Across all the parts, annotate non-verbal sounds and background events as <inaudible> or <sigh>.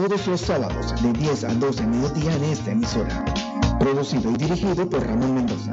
todos los sábados de 10 a 12 mediodía en esta emisora. Producido y dirigido por Ramón Mendoza.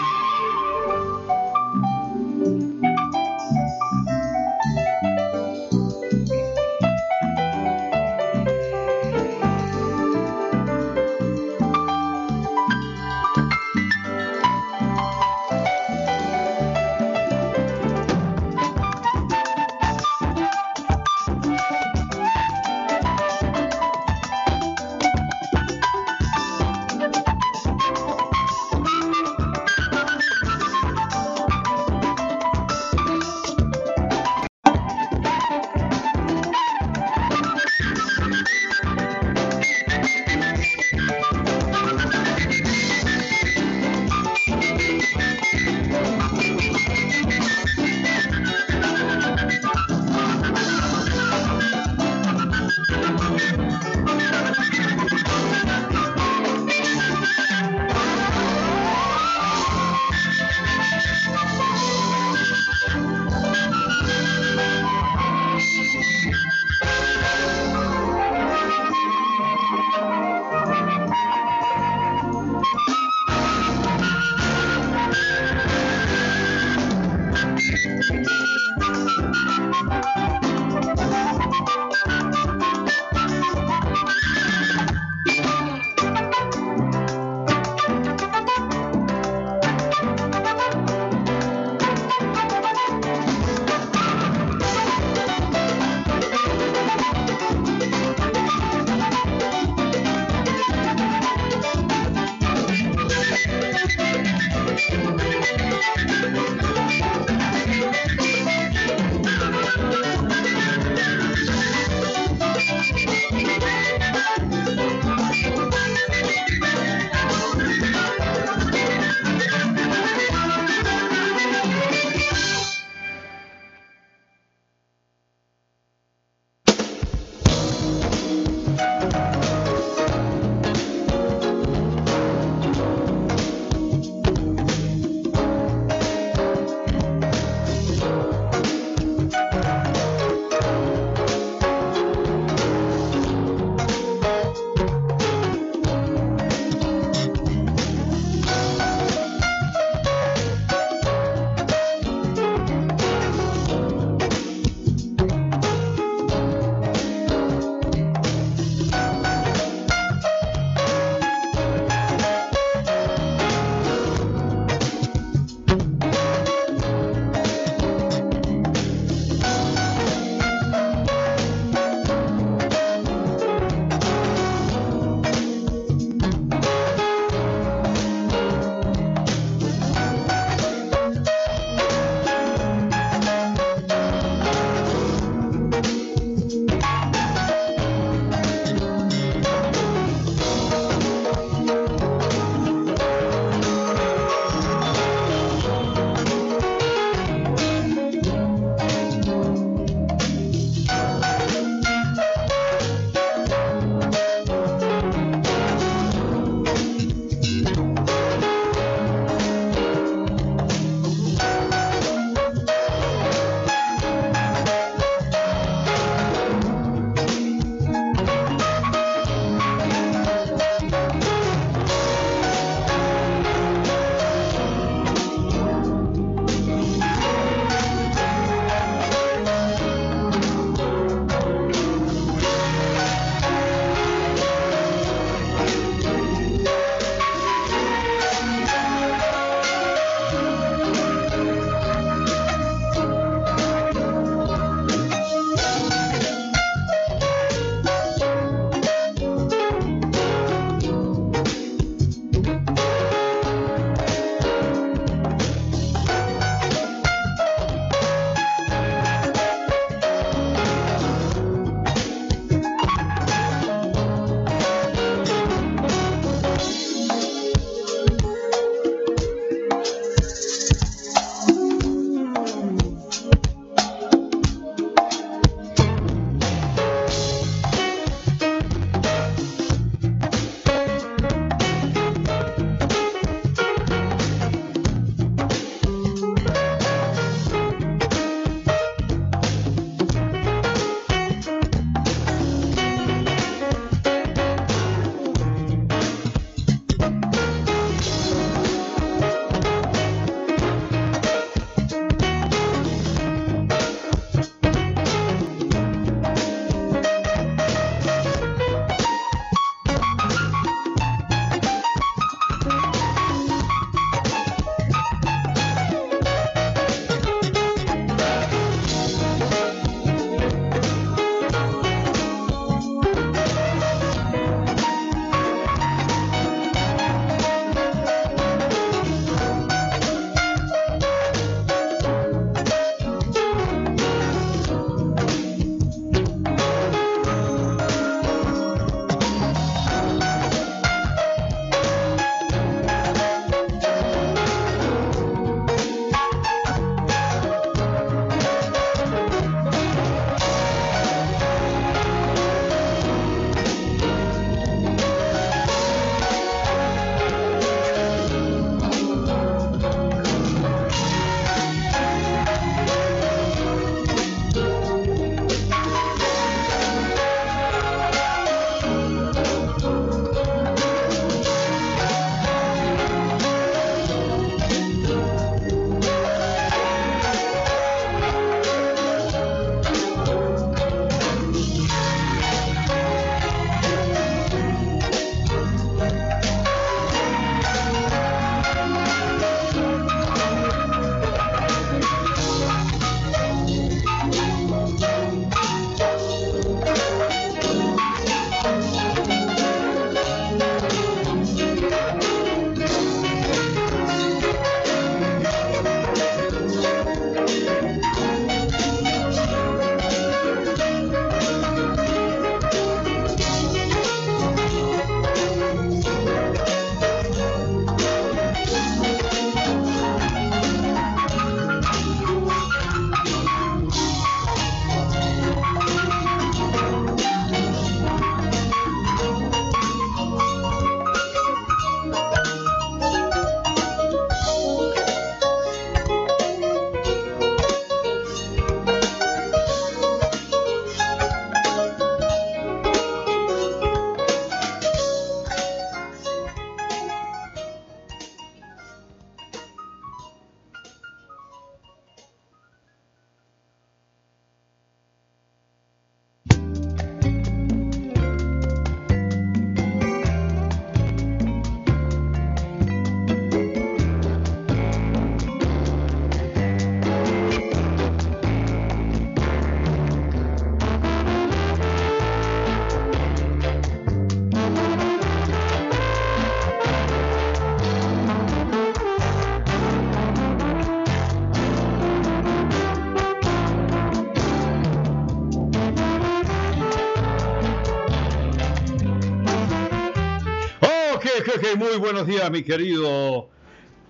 muy buenos días, mi querido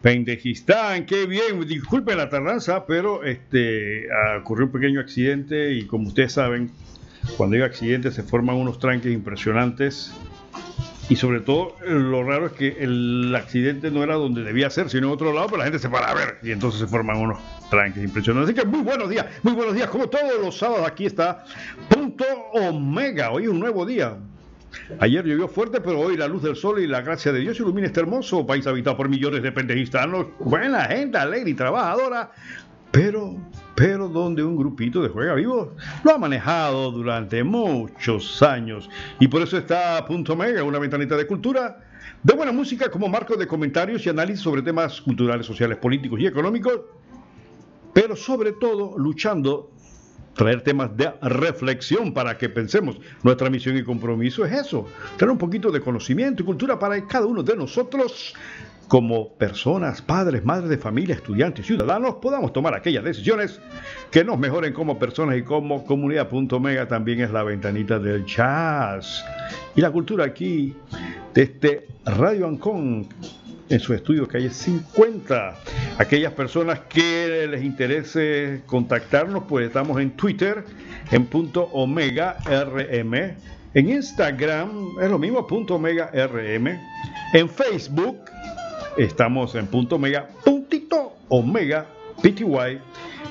Pendejistán. Qué bien, disculpen la tardanza, pero este ocurrió un pequeño accidente y como ustedes saben, cuando hay accidentes se forman unos tranques impresionantes y sobre todo lo raro es que el accidente no era donde debía ser, sino en otro lado, pero la gente se para a ver y entonces se forman unos tranques impresionantes. Así que muy buenos días, muy buenos días, como todos los sábados aquí está Punto Omega, hoy un nuevo día. Ayer llovió fuerte, pero hoy la luz del sol y la gracia de Dios ilumina este hermoso país habitado por millones de pendejistanos. Buena gente, alegre y trabajadora, pero, pero donde un grupito de juega vivos lo ha manejado durante muchos años. Y por eso está Punto Mega, una ventanita de cultura, de buena música como marco de comentarios y análisis sobre temas culturales, sociales, políticos y económicos, pero sobre todo luchando traer temas de reflexión para que pensemos. Nuestra misión y compromiso es eso, tener un poquito de conocimiento y cultura para cada uno de nosotros como personas, padres, madres de familia, estudiantes, ciudadanos, podamos tomar aquellas decisiones que nos mejoren como personas y como comunidad. Mega también es la ventanita del jazz. Y la cultura aquí, desde Radio Ancón, en su estudio calle 50. Aquellas personas que les interese contactarnos, pues estamos en Twitter, en punto omega rm. En Instagram es lo mismo, punto omega rm. En Facebook estamos en punto omega, puntito omega pty.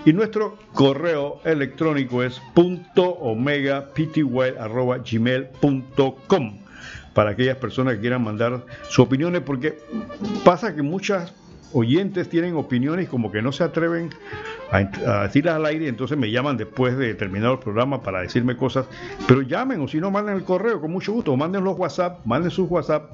Y nuestro correo electrónico es punto omega arroba gmail.com para aquellas personas que quieran mandar sus opiniones, porque pasa que muchas oyentes tienen opiniones como que no se atreven a, decirlas al aire, entonces me llaman después de terminar el programa para decirme cosas, pero llamen o si no manden el correo con mucho gusto, manden los WhatsApp, manden sus WhatsApp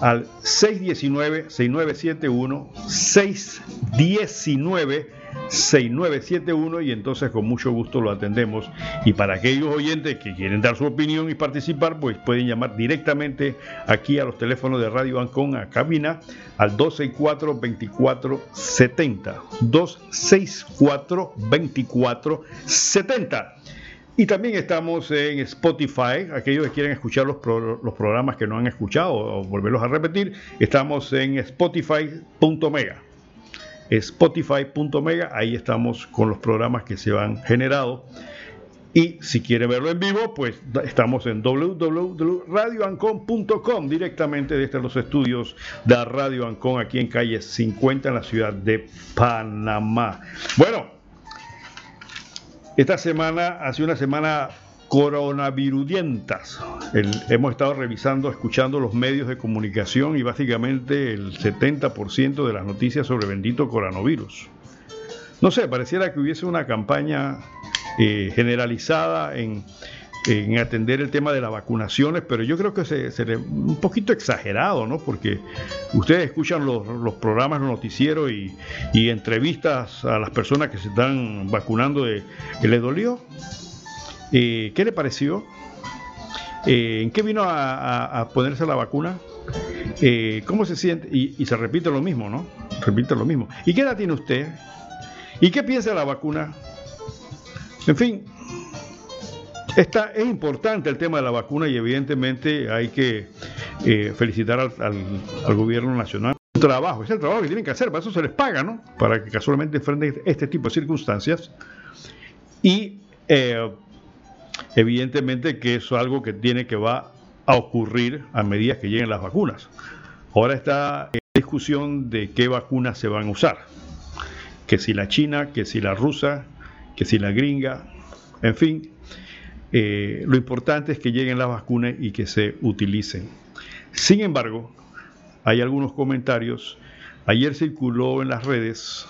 al 619-6971, 619 6971 y entonces con mucho gusto lo atendemos. Y para aquellos oyentes que quieren dar su opinión y participar, pues pueden llamar directamente aquí a los teléfonos de Radio Ancón a cabina al 264-2470. 264-2470. Y también estamos en Spotify, aquellos que quieren escuchar los, los programas que no han escuchado o volverlos a repetir, estamos en spotify.mega spotify.mega, ahí estamos con los programas que se han generado. Y si quiere verlo en vivo, pues estamos en www.radioancon.com, directamente desde los estudios de Radio Ancon, aquí en calle 50, en la ciudad de Panamá. Bueno, esta semana ha sido una semana coronavirudientas. hemos estado revisando, escuchando los medios de comunicación y básicamente el 70% de las noticias sobre bendito coronavirus. No sé, pareciera que hubiese una campaña eh, generalizada en, atender el tema de las vacunaciones, pero yo creo que sería un poquito exagerado, ¿no? Porque ustedes escuchan los, programas, los noticieros y, entrevistas a las personas que se están vacunando de les dolió, eh, ¿Qué le pareció? Eh, ¿En qué vino a, ponerse la vacuna? Eh, ¿Cómo se siente? Y, se repite lo mismo, ¿no? Repite lo mismo. ¿Y qué edad tiene usted? ¿Y qué piensa de la vacuna? En fin, Esta, es importante el tema de la vacuna y evidentemente hay que felicitar al, gobierno nacional. El trabajo, es el trabajo que tienen que hacer, para eso se les paga, ¿no? Para que casualmente enfrenten este tipo de circunstancias. Y Evidentemente que eso es algo que tiene que va a ocurrir a medida que lleguen las vacunas. Ahora está en discusión de qué vacunas se van a usar. Que si la china, que si la rusa, que si la gringa, en fin. Eh, lo importante es que lleguen las vacunas y que se utilicen. Sin embargo, hay algunos comentarios. Ayer circuló en las redes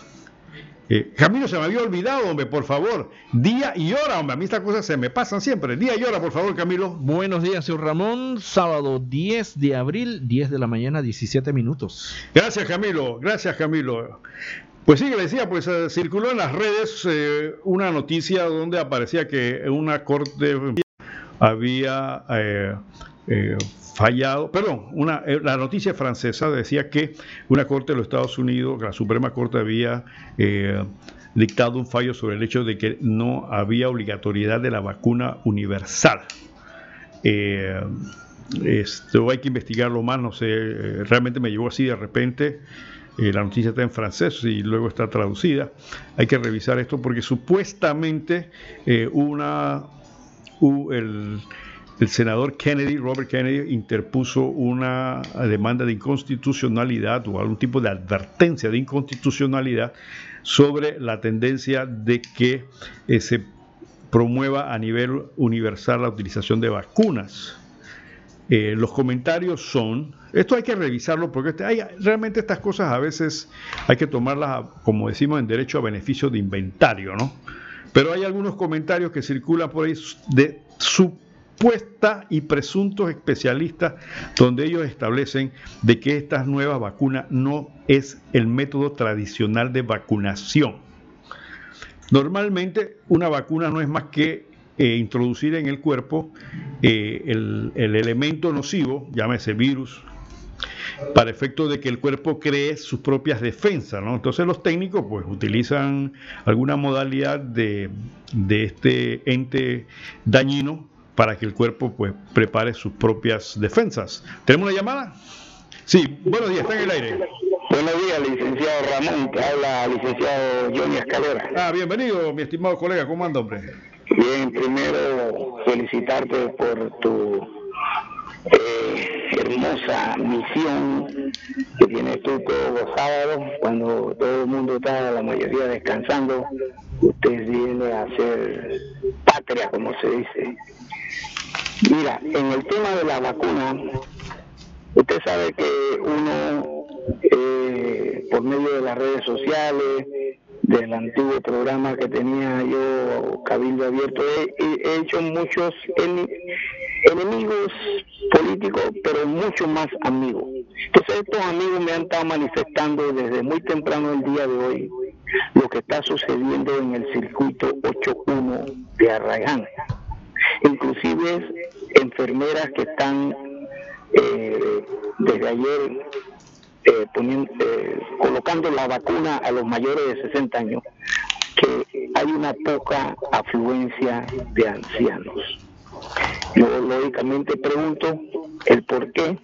eh, Camilo, se me había olvidado, hombre, por favor. Día y hora, hombre. A mí estas cosas se me pasan siempre. Día y hora, por favor, Camilo. Buenos días, señor Ramón. Sábado 10 de abril, 10 de la mañana, 17 minutos. Gracias, Camilo. Gracias, Camilo. Pues sí, le decía, pues eh, circuló en las redes eh, una noticia donde aparecía que una corte había fallado, perdón, una, eh, la noticia francesa decía que una corte de los Estados Unidos, la Suprema Corte había eh, dictado un fallo sobre el hecho de que no había obligatoriedad de la vacuna universal. Eh, esto hay que investigarlo más, no sé, eh, realmente me llegó así de repente. eh, la noticia está en francés y luego está traducida. Hay que revisar esto porque supuestamente eh, una, el, el senador Kennedy, Robert Kennedy, interpuso una demanda de inconstitucionalidad o algún tipo de advertencia de inconstitucionalidad sobre la tendencia de que eh, se promueva a nivel universal la utilización de vacunas. Eh, los comentarios son, esto hay que revisarlo porque este- realmente estas cosas a veces hay que tomarlas, como decimos en derecho a beneficio de inventario, ¿no? Pero hay algunos comentarios que circulan por ahí de y presuntos especialistas donde ellos establecen de que esta nueva vacuna no es el método tradicional de vacunación. Normalmente una vacuna no es más que eh, introducir en el cuerpo eh, el, el elemento nocivo, llámese virus, para efecto de que el cuerpo cree sus propias defensas. ¿no? Entonces los técnicos pues utilizan alguna modalidad de este ente dañino para que el cuerpo pues prepare sus propias defensas. ¿Tenemos una llamada? Sí, buenos días, está en el aire. Buenos días, licenciado Ramón, que habla licenciado Johnny Escalera. Ah, bienvenido, mi estimado colega, ¿cómo anda, hombre? Bien, primero felicitarte por tu eh, hermosa misión que tienes tú todos los sábados, cuando todo el mundo está, la mayoría descansando, usted viene a hacer patria, como se dice. Mira, en el tema de la vacuna, usted sabe que uno, eh, por medio de las redes sociales, del antiguo programa que tenía yo, Cabildo Abierto, he, he- he hecho muchos enemigos políticos, pero mucho más amigos. Entonces estos amigos me han estado manifestando desde muy temprano el día de hoy lo que está sucediendo en el circuito 81 de Arraiján. Inclusive enfermeras que están eh, desde ayer eh, poniendo, eh, colocando la vacuna a los mayores de 60 años, que hay una poca afluencia de ancianos. Yo lógicamente pregunto el por qué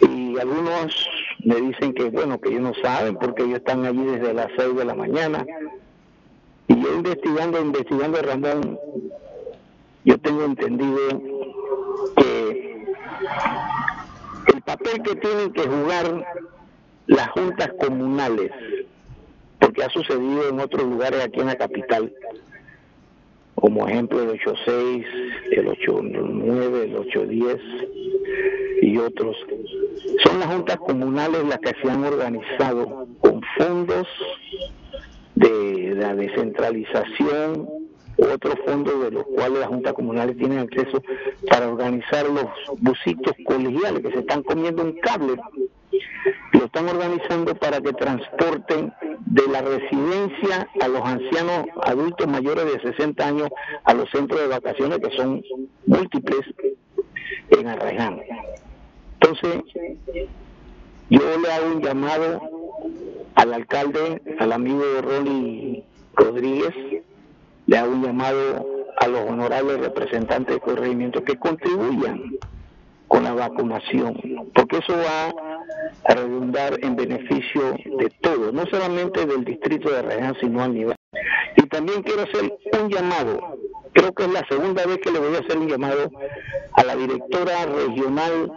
y algunos me dicen que bueno, que ellos no saben porque ellos están allí desde las 6 de la mañana. Y yo investigando, investigando, Ramón, yo tengo entendido que el papel que tienen que jugar las juntas comunales, porque ha sucedido en otros lugares aquí en la capital, como ejemplo el 86, el 89, el 810 y otros, son las juntas comunales las que se han organizado con fondos de la descentralización otros fondos de los cuales las juntas comunales tienen acceso para organizar los busitos colegiales que se están comiendo un cable. Lo están organizando para que transporten de la residencia a los ancianos adultos mayores de 60 años a los centros de vacaciones que son múltiples en Arraiján. Entonces, yo le hago un llamado al alcalde, al amigo Ronnie Rodríguez, le hago un llamado a los honorables representantes del corregimiento que contribuyan con la vacunación, porque eso va a redundar en beneficio de todos, no solamente del distrito de Arraiján, sino a nivel. Y también quiero hacer un llamado, creo que es la segunda vez que le voy a hacer un llamado a la directora regional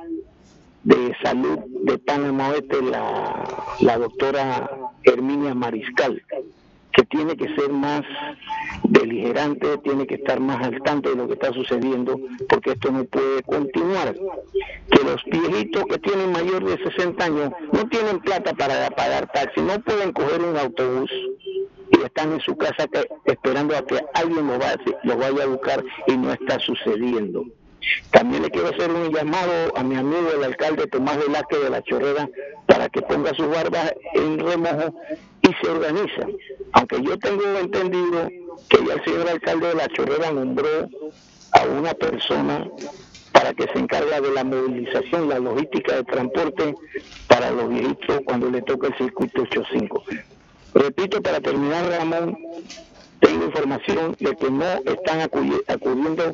de salud de Panamá Oeste, la, la doctora Herminia Mariscal, que tiene que ser más beligerante, tiene que estar más al tanto de lo que está sucediendo, porque esto no puede continuar. Que los viejitos que tienen mayor de 60 años no tienen plata para pagar taxi, no pueden coger un autobús y están en su casa esperando a que alguien los vaya, vaya a buscar y no está sucediendo. También le quiero hacer un llamado a mi amigo el alcalde Tomás Velázquez de la Chorrera para que ponga sus barbas en remojo y se organiza. Aunque yo tengo entendido que ya el señor alcalde de la Chorrera nombró a una persona para que se encarga de la movilización, la logística de transporte para los viejitos cuando le toca el circuito 85. Repito, para terminar, Ramón, tengo información de que no están acudiendo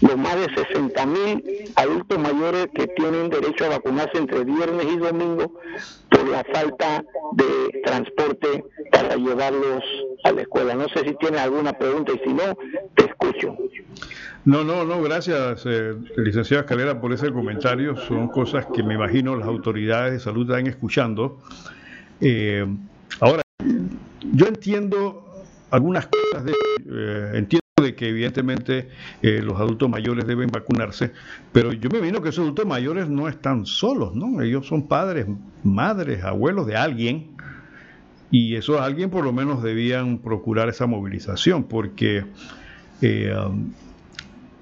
los más de 60 mil adultos mayores que tienen derecho a vacunarse entre viernes y domingo por la falta de transporte para llevarlos a la escuela. No sé si tiene alguna pregunta y si no, te escucho. No, no, no, gracias, eh, licenciada Escalera, por ese comentario. Son cosas que me imagino las autoridades de salud están escuchando. Eh, ahora, yo entiendo algunas cosas, de, eh, entiendo de que evidentemente eh, los adultos mayores deben vacunarse, pero yo me imagino que esos adultos mayores no están solos, ¿no? Ellos son padres, madres, abuelos de alguien, y esos alguien por lo menos debían procurar esa movilización, porque eh, um,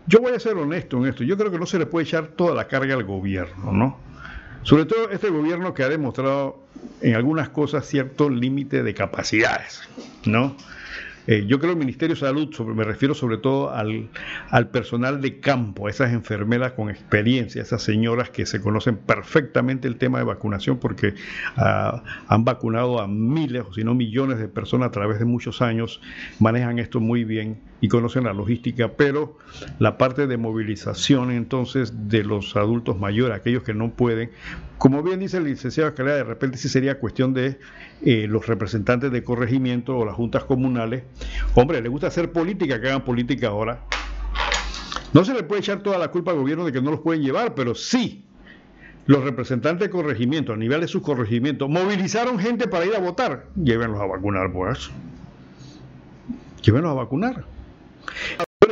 yo voy a ser honesto en esto, yo creo que no se le puede echar toda la carga al gobierno, ¿no? Sobre todo este gobierno que ha demostrado en algunas cosas cierto límite de capacidades, ¿no? Eh, yo creo que el Ministerio de Salud, me refiero sobre todo al, personal de campo, a esas enfermeras con experiencia, esas señoras que se conocen perfectamente el tema de vacunación porque ah, han vacunado a miles o si no millones de personas a través de muchos años, manejan esto muy bien y conocen la logística, pero la parte de movilización entonces de los adultos mayores, aquellos que no pueden, como bien dice el licenciado Escalera, de repente sí sería cuestión de eh, los representantes de corregimiento o las juntas comunales. Hombre, le gusta hacer política, que hagan política ahora. No se le puede echar toda la culpa al gobierno de que no los pueden llevar, pero sí los representantes de corregimiento, a nivel de sus corregimientos, movilizaron gente para ir a votar. Llévenlos a vacunar, pues. Llévenlos a vacunar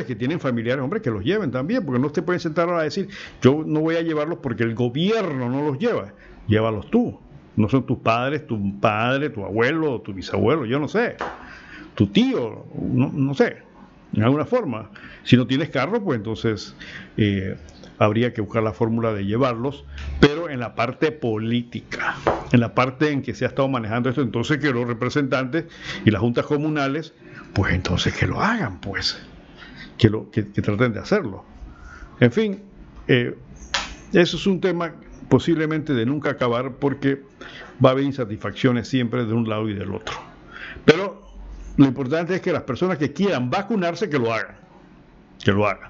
que tienen familiares, hombre, que los lleven también, porque no te pueden sentar a decir, yo no voy a llevarlos porque el gobierno no los lleva, llévalos tú. No son tus padres, tu padre, tu abuelo, tu bisabuelo, yo no sé. Tu tío, no, sé, en alguna forma. Si no tienes carro, pues entonces eh, habría que buscar la fórmula de llevarlos, pero en la parte política, en la parte en que se ha estado manejando esto, entonces que los representantes y las juntas comunales, pues entonces que lo hagan, pues que, lo, que, traten de hacerlo. En fin, eh, eso es un tema posiblemente de nunca acabar porque va a haber insatisfacciones siempre de un lado y del otro. Pero lo importante es que las personas que quieran vacunarse, que lo hagan. Que lo hagan.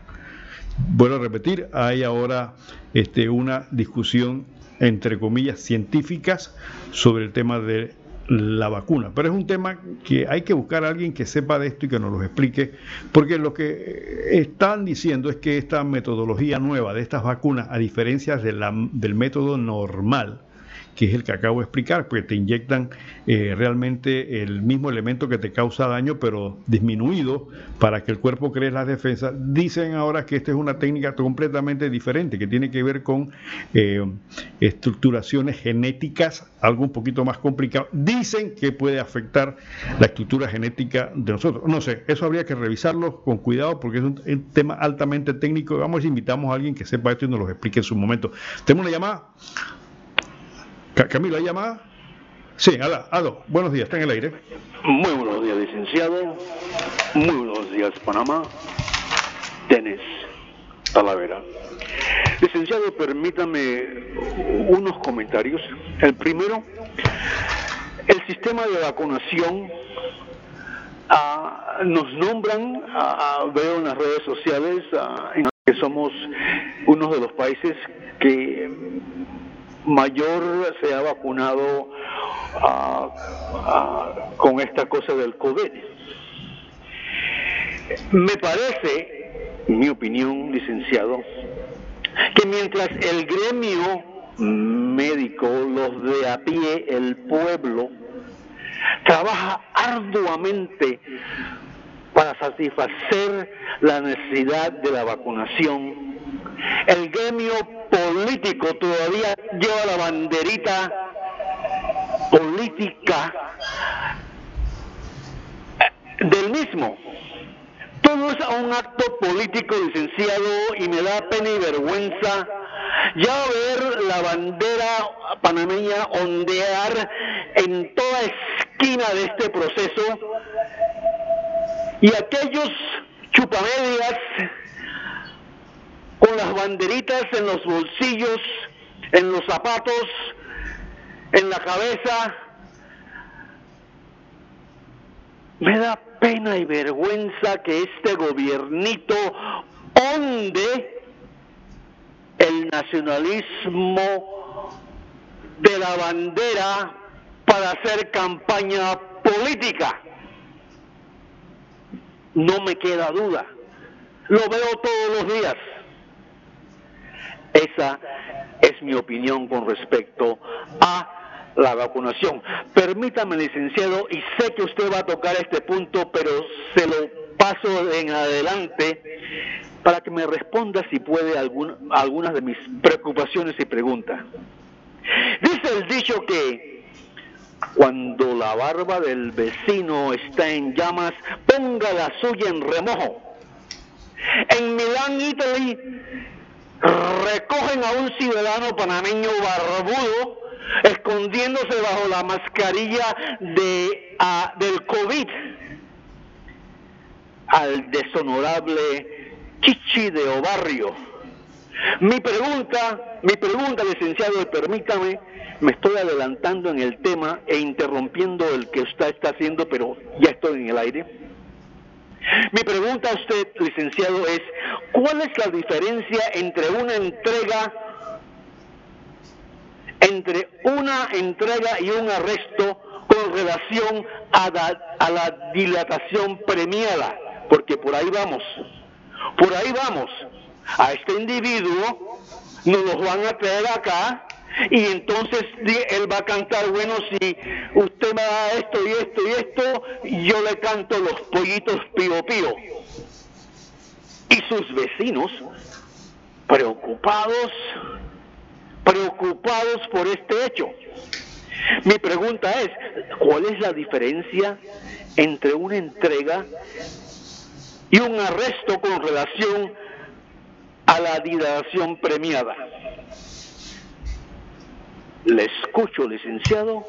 Vuelvo a repetir, hay ahora este, una discusión entre comillas científicas sobre el tema de la vacuna. Pero es un tema que hay que buscar a alguien que sepa de esto y que nos lo explique, porque lo que están diciendo es que esta metodología nueva de estas vacunas, a diferencia del método normal, que es el que acabo de explicar, porque te inyectan eh, realmente el mismo elemento que te causa daño, pero disminuido para que el cuerpo cree las defensas. Dicen ahora que esta es una técnica completamente diferente, que tiene que ver con eh, estructuraciones genéticas, algo un poquito más complicado. Dicen que puede afectar la estructura genética de nosotros. No sé, eso habría que revisarlo con cuidado porque es un, tema altamente técnico. Vamos invitamos a alguien que sepa esto y nos lo explique en su momento. Tenemos una llamada. Camilo, ¿hay llamada? Sí, Ado, buenos días, está en el aire. Muy buenos días, licenciado. Muy buenos días, Panamá. Denis Talavera. Licenciado, permítame unos comentarios. El primero, el sistema de vacunación ah, nos nombran, ah, veo en las redes sociales, ah, que somos uno de los países que mayor se ha vacunado ah, ah, con esta cosa del COVID. Me parece, mi opinión, licenciado, que mientras el gremio médico, los de a pie, el pueblo, trabaja arduamente para satisfacer la necesidad de la vacunación, el gremio político todavía lleva la banderita política del mismo. Todo es un acto político licenciado y me da pena y vergüenza ya ver la bandera panameña ondear en toda esquina de este proceso y aquellos chupamedias con las banderitas en los bolsillos, en los zapatos, en la cabeza. Me da pena y vergüenza que este gobiernito onde el nacionalismo de la bandera para hacer campaña política. No me queda duda. Lo veo todos los días. Esa es mi opinión con respecto a la vacunación. Permítame, licenciado, y sé que usted va a tocar este punto, pero se lo paso en adelante para que me responda si puede algunas de mis preocupaciones y preguntas. Dice el dicho que cuando la barba del vecino está en llamas, ponga la suya en remojo. En Milán, Italy, recogen a un ciudadano panameño barbudo escondiéndose bajo la mascarilla de, del COVID al deshonorable Chichi de Obarrio. Mi pregunta, mi pregunta, licenciado, permítame, me estoy adelantando en el tema e interrumpiendo el que usted está haciendo, pero ya estoy en el aire. Mi pregunta a usted, licenciado, es, ¿cuál es la diferencia entre una entrega entre una entrega y un arresto con relación a la, dilatación premiada, porque por ahí vamos, por ahí vamos. A este individuo nos lo van a traer acá y entonces él va a cantar, bueno, si usted me da esto y esto y esto, yo le canto los pollitos pío pío. Y sus vecinos, preocupados, preocupados por este hecho. Mi pregunta es, ¿cuál es la diferencia entre una entrega y un arresto con relación a la dilatación premiada? Le escucho, licenciado.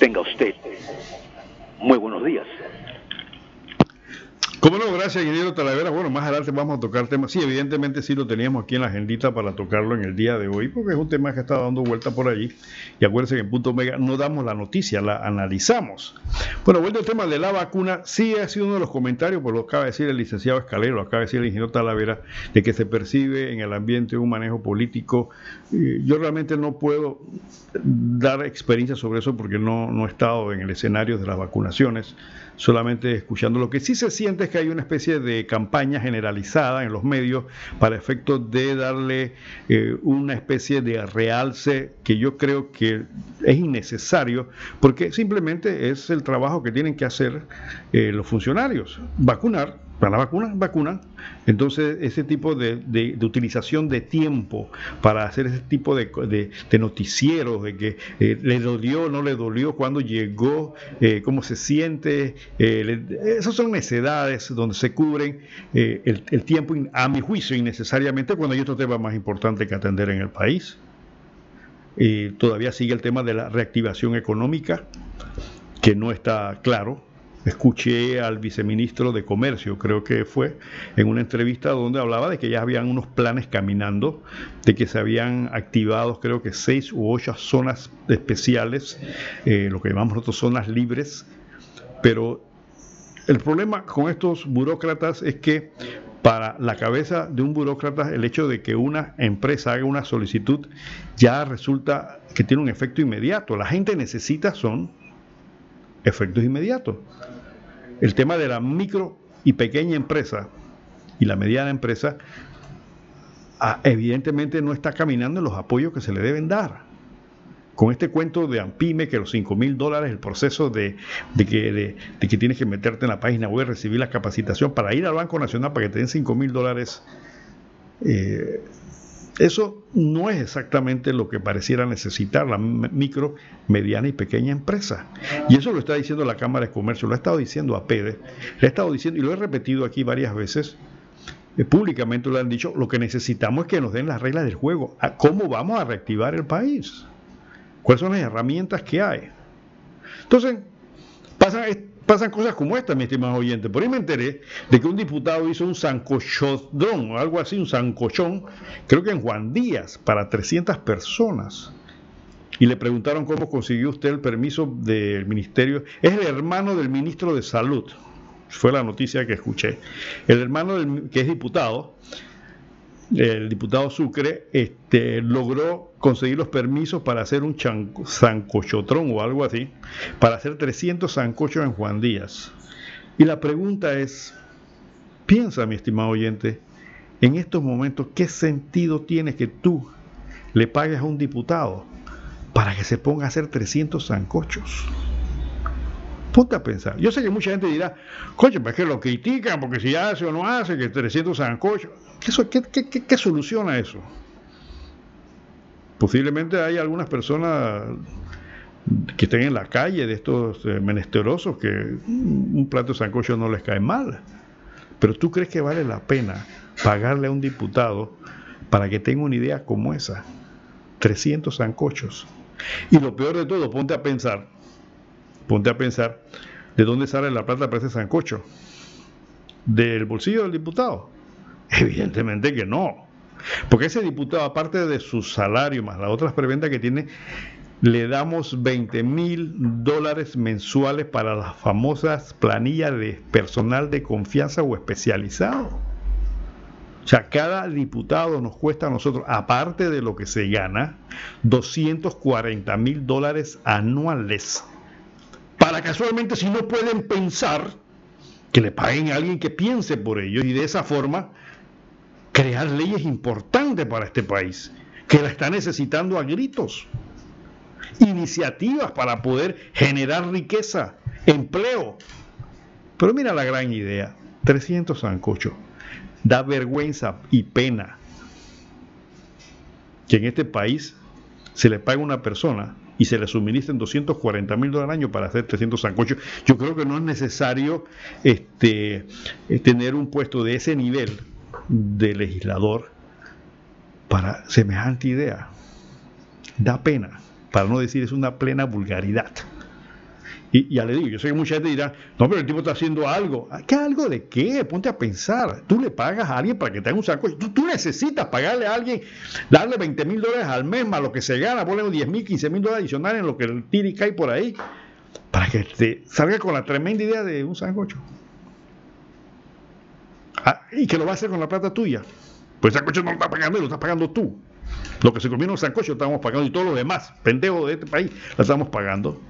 Tenga usted muy buenos días. ¿Cómo no? Gracias, ingeniero Talavera. Bueno, más adelante vamos a tocar temas. Sí, evidentemente sí lo teníamos aquí en la agendita para tocarlo en el día de hoy, porque es un tema que está dando vuelta por allí. Y acuérdense que en Punto Omega no damos la noticia, la analizamos. Bueno, vuelvo al tema de la vacuna. Sí ha sido uno de los comentarios, por lo que acaba de decir el licenciado Escalero, lo acaba de decir el ingeniero Talavera, de que se percibe en el ambiente un manejo político. Yo realmente no puedo dar experiencia sobre eso porque no, no he estado en el escenario de las vacunaciones solamente escuchando. Lo que sí se siente es que hay una especie de campaña generalizada en los medios para efectos de darle eh, una especie de realce que yo creo que es innecesario porque simplemente es el trabajo que tienen que hacer eh, los funcionarios, vacunar para la vacuna, vacunan. Entonces, ese tipo de, de, utilización de tiempo para hacer ese tipo de, de noticieros, de que eh, le dolió, no le dolió, cuando llegó, eh, cómo se siente, eh, esas son necedades donde se cubren el, el, tiempo, a mi juicio, innecesariamente, cuando hay otro tema más importante que atender en el país. todavía sigue el tema de la reactivación económica, que no está claro escuché al viceministro de Comercio, creo que fue, en una entrevista donde hablaba de que ya habían unos planes caminando, de que se habían activado creo que seis u ocho zonas especiales, eh, lo que llamamos nosotros zonas libres, pero el problema con estos burócratas es que para la cabeza de un burócrata el hecho de que una empresa haga una solicitud ya resulta que tiene un efecto inmediato. La gente necesita son efectos inmediatos. El tema de la micro y pequeña empresa y la mediana empresa ah, evidentemente no está caminando en los apoyos que se le deben dar. Con este cuento de Ampime, que los 5 mil dólares, el proceso de, que, que tienes que meterte en la página web, recibir la capacitación para ir al Banco Nacional para que te den 5 mil dólares, eh, eso no es exactamente lo que pareciera necesitar la micro, mediana y pequeña empresa. Y eso lo está diciendo la Cámara de Comercio, lo ha estado diciendo a Pérez, le ha estado diciendo, y lo he repetido aquí varias veces, eh, públicamente lo han dicho, lo que necesitamos es que nos den las reglas del juego. ¿Cómo vamos a reactivar el país? ¿Cuáles son las herramientas que hay? Entonces, pasa pasan cosas como esta, mi estimado oyente. Por ahí me enteré de que un diputado hizo un sancochodrón o algo así, un sancochón, creo que en Juan Díaz, para 300 personas. y le preguntaron cómo consiguió usted el permiso del ministerio. Es el hermano del ministro de Salud, fue la noticia que escuché. El hermano del, que es diputado, el diputado Sucre, este, logró conseguir los permisos para hacer un sancochotrón o algo así, para hacer 300 sancochos en Juan Díaz. Y la pregunta es, piensa mi estimado oyente, en estos momentos, ¿qué sentido tiene que tú le pagues a un diputado para que se ponga a hacer 300 sancochos? Ponte a pensar. Yo sé que mucha gente dirá, coche, pues que lo critican porque si hace o no hace, que 300 sancochos. ¿Qué, qué, qué, soluciona eso? Posiblemente hay algunas personas que estén en la calle de estos eh, menesterosos que un plato de sancocho no les cae mal. Pero tú crees que vale la pena pagarle a un diputado para que tenga una idea como esa. 300 sancochos. Y lo peor de todo, ponte a pensar, ponte a pensar, ¿de dónde sale la plata para ese sancocho? ¿Del bolsillo del diputado? Evidentemente que no. Porque ese diputado, aparte de su salario más las otras preventas que tiene, le damos 20 mil dólares mensuales para las famosas planillas de personal de confianza o especializado. O sea, cada diputado nos cuesta a nosotros, aparte de lo que se gana, 240 mil dólares anuales para casualmente si no pueden pensar, que le paguen a alguien que piense por ellos y de esa forma crear leyes importantes para este país, que la está necesitando a gritos. Iniciativas para poder generar riqueza, empleo. Pero mira la gran idea, 300 sancochos. Da vergüenza y pena que en este país se le pague a una persona y se le suministren 240 mil dólares al año para hacer 300 sancochos. Yo creo que no es necesario este, eh, tener un puesto de ese nivel de legislador para semejante idea. Da pena, para no decir es una plena vulgaridad. Y ya le digo, yo sé que mucha gente dirá, no, pero el tipo está haciendo algo. ¿Qué algo de qué? Ponte a pensar. Tú le pagas a alguien para que te haga un saco. Tú, necesitas pagarle a alguien, darle 20 mil dólares al mes más lo que se gana, ponle 10 mil, 15 mil dólares adicionales en lo que el tiri cae por ahí, para que te salga con la tremenda idea de un sancocho. Ah, y que lo va a hacer con la plata tuya. Pues el sancocho no lo está pagando, lo estás pagando tú. Lo que se comieron los sancocho estamos pagando y todo lo demás, pendejo de este país, lo estamos pagando.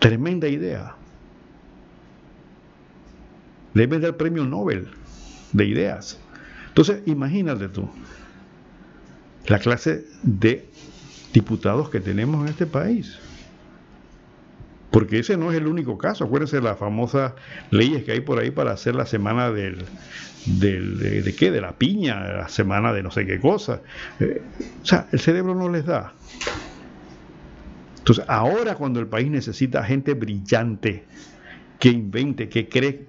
Tremenda idea. Debe dar premio Nobel de ideas. Entonces, imagínate tú, la clase de diputados que tenemos en este país. Porque ese no es el único caso. Acuérdense de las famosas leyes que hay por ahí para hacer la semana del, del de, qué, de la piña, la semana de no sé qué cosa. Eh, o sea, el cerebro no les da. Entonces, ahora cuando el país necesita gente brillante, que invente, que cree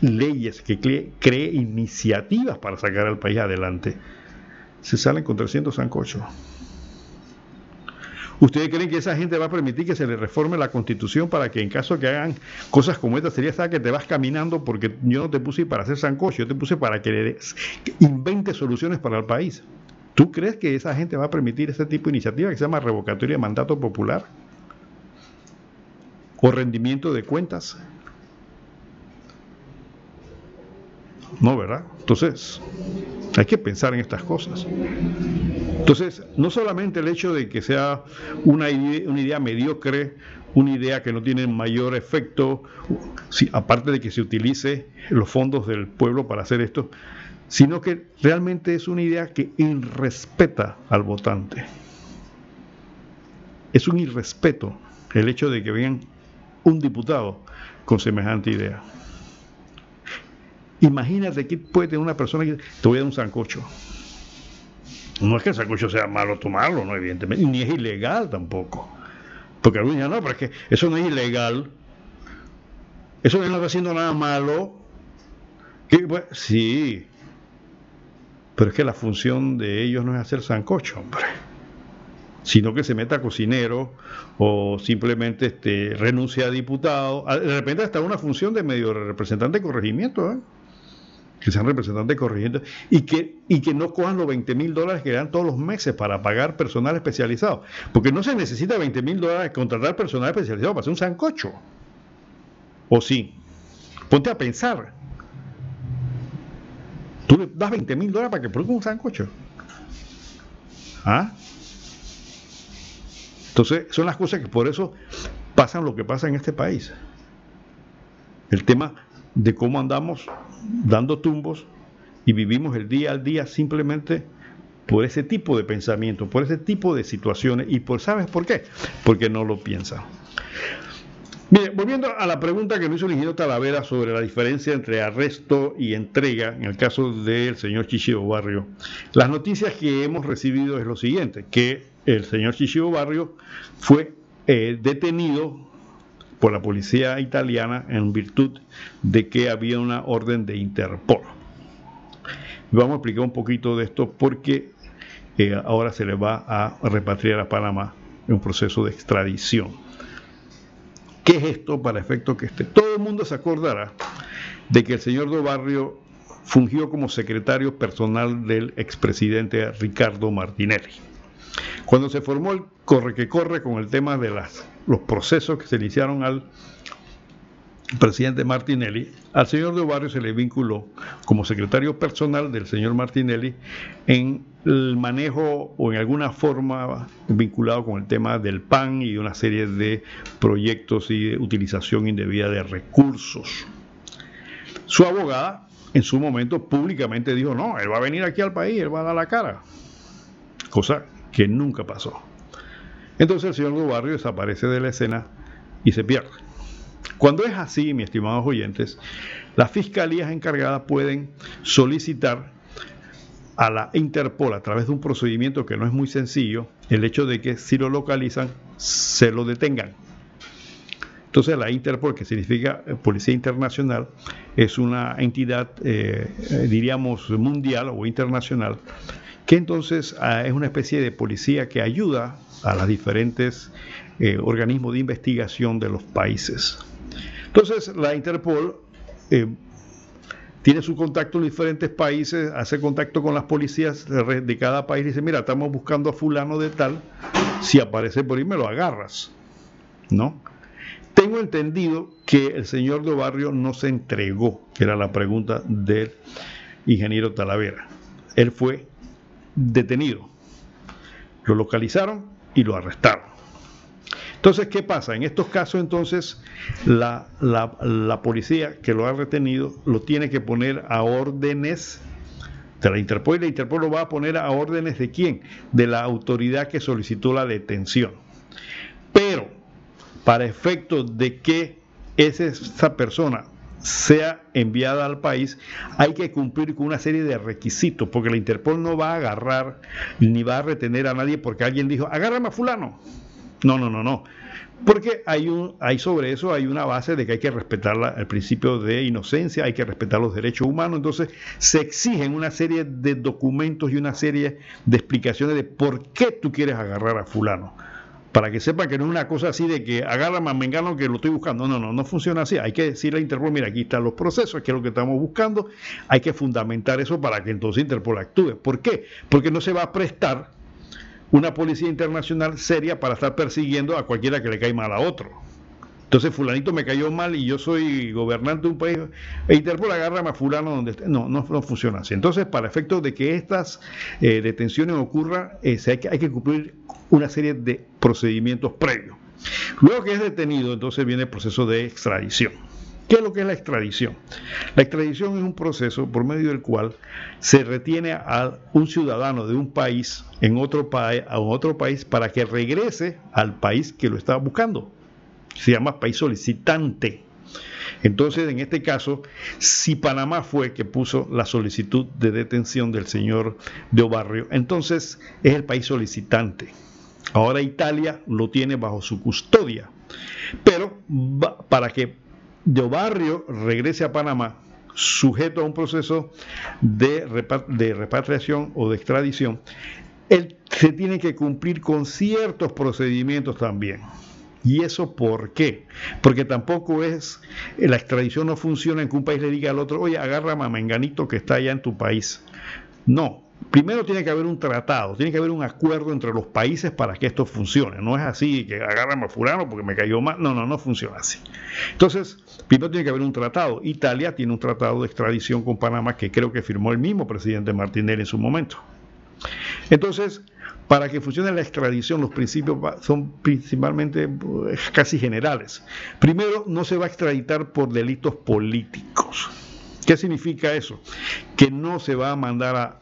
leyes, que cree, iniciativas para sacar al país adelante, se salen con 300 sancochos. ¿Ustedes creen que esa gente va a permitir que se le reforme la constitución para que en caso que hagan cosas como esta, sería esa que te vas caminando porque yo no te puse para hacer sancocho, yo te puse para que, le invente soluciones para el país? ¿Tú crees que esa gente va a permitir ese tipo de iniciativa que se llama revocatoria de mandato popular? ¿O rendimiento de cuentas? No, ¿verdad? Entonces, hay que pensar en estas cosas. Entonces, no solamente el hecho de que sea una idea, una idea mediocre, una idea que no tiene mayor efecto, aparte de que se utilice los fondos del pueblo para hacer esto, sino que realmente es una idea que irrespeta al votante. Es un irrespeto el hecho de que vengan un diputado con semejante idea. Imagínate que puede tener una persona que te voy a dar un sancocho. No es que el sancocho sea malo tomarlo, no, evidentemente, ni es ilegal tampoco. Porque algunos dicen, no, pero es que eso no es ilegal. Eso no está haciendo nada malo. Pues, sí, pero es que la función de ellos no es hacer sancocho, hombre. Sino que se meta cocinero o simplemente este, renuncia a diputado. De repente hasta una función de medio representante de corregimiento. ¿eh? Que sean representantes corrientes y que, y que no cojan los 20 mil dólares que dan todos los meses para pagar personal especializado. Porque no se necesita 20 mil dólares contratar personal especializado para hacer un sancocho. ¿O sí? Ponte a pensar. Tú le das 20 mil dólares para que produzca un sancocho. ¿Ah? Entonces, son las cosas que por eso pasan lo que pasa en este país. El tema de cómo andamos dando tumbos y vivimos el día al día simplemente por ese tipo de pensamiento, por ese tipo de situaciones y por ¿sabes por qué? Porque no lo piensan. Bien, volviendo a la pregunta que me hizo el ingeniero Talavera sobre la diferencia entre arresto y entrega en el caso del señor Chichibo Barrio, las noticias que hemos recibido es lo siguiente, que el señor Chichibo Barrio fue eh, detenido por la policía italiana en virtud de que había una orden de Interpol. Vamos a explicar un poquito de esto porque eh, ahora se le va a repatriar a Panamá en un proceso de extradición. ¿Qué es esto para efecto que esté? Todo el mundo se acordará de que el señor Do Barrio fungió como secretario personal del expresidente Ricardo Martinelli. Cuando se formó el corre que corre con el tema de los procesos que se iniciaron al presidente Martinelli, al señor de Barrio se le vinculó como secretario personal del señor Martinelli en el manejo o en alguna forma vinculado con el tema del PAN y una serie de proyectos y de utilización indebida de recursos. Su abogada en su momento públicamente dijo, no, él va a venir aquí al país, él va a dar la cara. Cosa que nunca pasó. Entonces el señor Barrio desaparece de la escena y se pierde. Cuando es así, mis estimados oyentes, las fiscalías encargadas pueden solicitar a la Interpol a través de un procedimiento que no es muy sencillo, el hecho de que si lo localizan, se lo detengan. Entonces la Interpol, que significa eh, Policía Internacional, es una entidad, eh, eh, diríamos, mundial o internacional, que entonces ah, es una especie de policía que ayuda a los diferentes organismos de investigación de los países. Entonces, la Interpol eh, tiene su contacto en diferentes países, hace contacto con las policías de cada país y dice, mira, estamos buscando a fulano de tal, si aparece por ahí me lo agarras, ¿no? Tengo entendido que el señor de Barrio no se entregó, que era la pregunta del ingeniero Talavera. Él fue detenido. Lo localizaron y lo arrestaron. Entonces, ¿qué pasa? En estos casos, entonces, la, policía que lo ha retenido lo tiene que poner a órdenes de la Interpol y la Interpol lo va a poner a órdenes de quién? De la autoridad que solicitó la detención. Pero, para efecto de que esa persona sea enviada al país, hay que cumplir con una serie de requisitos, porque la Interpol no va a agarrar ni va a retener a nadie porque alguien dijo, agárrame a fulano. No, no, no, no. Porque hay, un, hay sobre eso hay una base de que hay que respetar el principio de inocencia, hay que respetar los derechos humanos. Entonces se exigen una serie de documentos y una serie de explicaciones de por qué tú quieres agarrar a fulano. Para que sepan que no es una cosa así de que agarra a Mengano que lo estoy buscando. No, no, no funciona así. Hay que decirle a Interpol, mira, aquí están los procesos, aquí es lo que estamos buscando. Hay que fundamentar eso para que entonces Interpol actúe. ¿Por qué? Porque no se va a prestar una policía internacional seria para estar persiguiendo a cualquiera que le cae mal a otro. Entonces fulanito me cayó mal y yo soy gobernante de un país, e Interpol agarra a fulano donde esté. No, no, funciona así. Entonces, para efecto de que estas eh, detenciones ocurran, eh, hay, que, hay que cumplir una serie de procedimientos previos. Luego que es detenido, entonces viene el proceso de extradición. ¿Qué es lo que es la extradición? La extradición es un proceso por medio del cual se retiene a un ciudadano de un país en otro, a otro país para que regrese al país que lo está buscando. Se llama país solicitante. Entonces, en este caso, si Panamá fue que puso la solicitud de detención del señor de Obarrio, entonces es el país solicitante. Ahora Italia lo tiene bajo su custodia. Pero para que de Barrio regrese a Panamá sujeto a un proceso de, repatriación o de extradición, él se tiene que cumplir con ciertos procedimientos también. ¿Y eso por qué? Porque tampoco es, la extradición no funciona en que un país le diga al otro, oye, agarra a Menganito que está allá en tu país. No, primero tiene que haber un tratado, tiene que haber un acuerdo entre los países para que esto funcione. No es así que agárrame a fulano porque me cayó mal. No, no, no funciona así. Entonces, primero tiene que haber un tratado. Italia tiene un tratado de extradición con Panamá que creo que firmó el mismo presidente Martinelli en su momento. Entonces, para que funcione la extradición, los principios son principalmente pues, casi generales. Primero, no se va a extraditar por delitos políticos. ¿Qué significa eso? Que no se va a mandar a,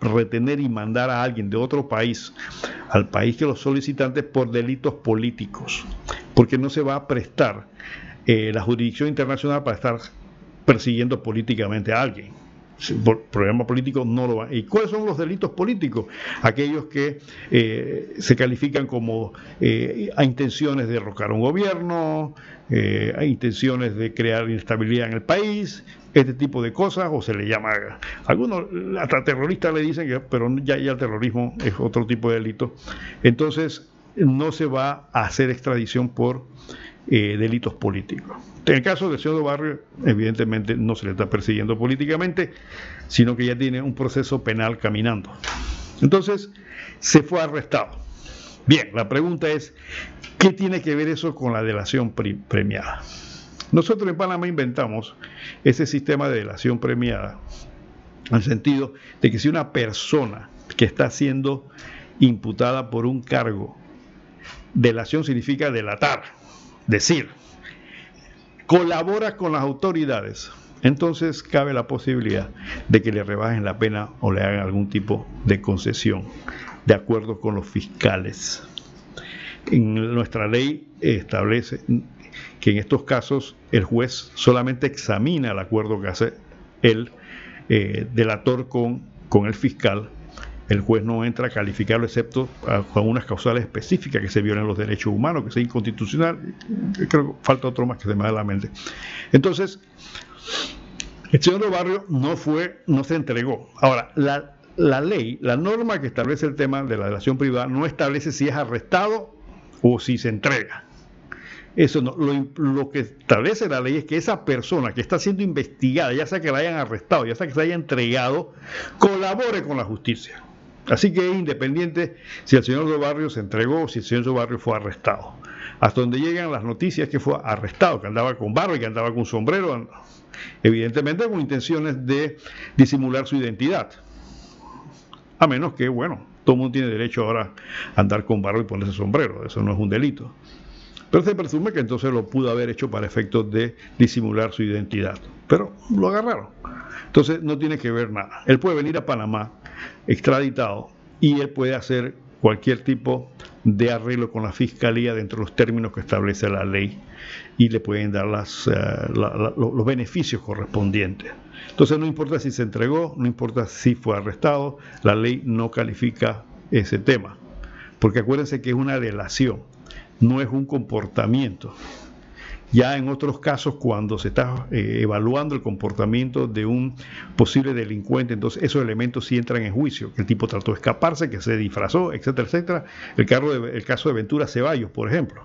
retener y mandar a alguien de otro país al país que los solicitantes por delitos políticos, porque no se va a prestar eh, la jurisdicción internacional para estar persiguiendo políticamente a alguien problema político no lo va. ¿Y cuáles son los delitos políticos? Aquellos que eh, se califican como eh, a intenciones de derrocar un gobierno, eh, a intenciones de crear inestabilidad en el país, este tipo de cosas, o se le llama, algunos hasta terroristas le dicen que, pero ya, ya el terrorismo es otro tipo de delito. Entonces, no se va a hacer extradición por eh, delitos políticos. En el caso del señor Barrio, evidentemente no se le está persiguiendo políticamente, sino que ya tiene un proceso penal caminando. Entonces, se fue arrestado. Bien, la pregunta es, ¿qué tiene que ver eso con la delación premiada? Nosotros en Panamá inventamos ese sistema de delación premiada, en el sentido de que si una persona que está siendo imputada por un cargo, delación significa delatar, decir, colabora con las autoridades, entonces cabe la posibilidad de que le rebajen la pena o le hagan algún tipo de concesión, de acuerdo con los fiscales. En nuestra ley establece que en estos casos el juez solamente examina el acuerdo que hace el eh, delator con, con el fiscal el juez no entra a calificarlo excepto con unas causales específicas que se violen los derechos humanos, que sea inconstitucional. Creo que falta otro más que se me da la mente. Entonces, el señor Barrio no fue, no se entregó. Ahora, la, la ley, la norma que establece el tema de la relación privada no establece si es arrestado o si se entrega. Eso no, lo, lo, que establece la ley es que esa persona que está siendo investigada, ya sea que la hayan arrestado, ya sea que se haya entregado, colabore con la justicia. Así que es independiente si el señor de Barrio se entregó o si el señor de Barrio fue arrestado. Hasta donde llegan las noticias que fue arrestado, que andaba con barro y que andaba con sombrero, evidentemente con intenciones de disimular su identidad. A menos que, bueno, todo el mundo tiene derecho ahora a andar con barro y ponerse sombrero, eso no es un delito. Pero se presume que entonces lo pudo haber hecho para efectos de disimular su identidad. Pero lo agarraron. Entonces no tiene que ver nada. Él puede venir a Panamá extraditado y él puede hacer cualquier tipo de arreglo con la fiscalía dentro de los términos que establece la ley y le pueden dar las, eh, los beneficios correspondientes. Entonces no importa si se entregó, no importa si fue arrestado, la ley no califica ese tema, porque acuérdense que es una delación, no es un comportamiento. Ya en otros casos, cuando se está eh, evaluando el comportamiento de un posible delincuente, entonces esos elementos sí entran en juicio. El tipo trató de escaparse, que se disfrazó, etcétera, etcétera. El, de, el caso de Ventura Ceballos, por ejemplo.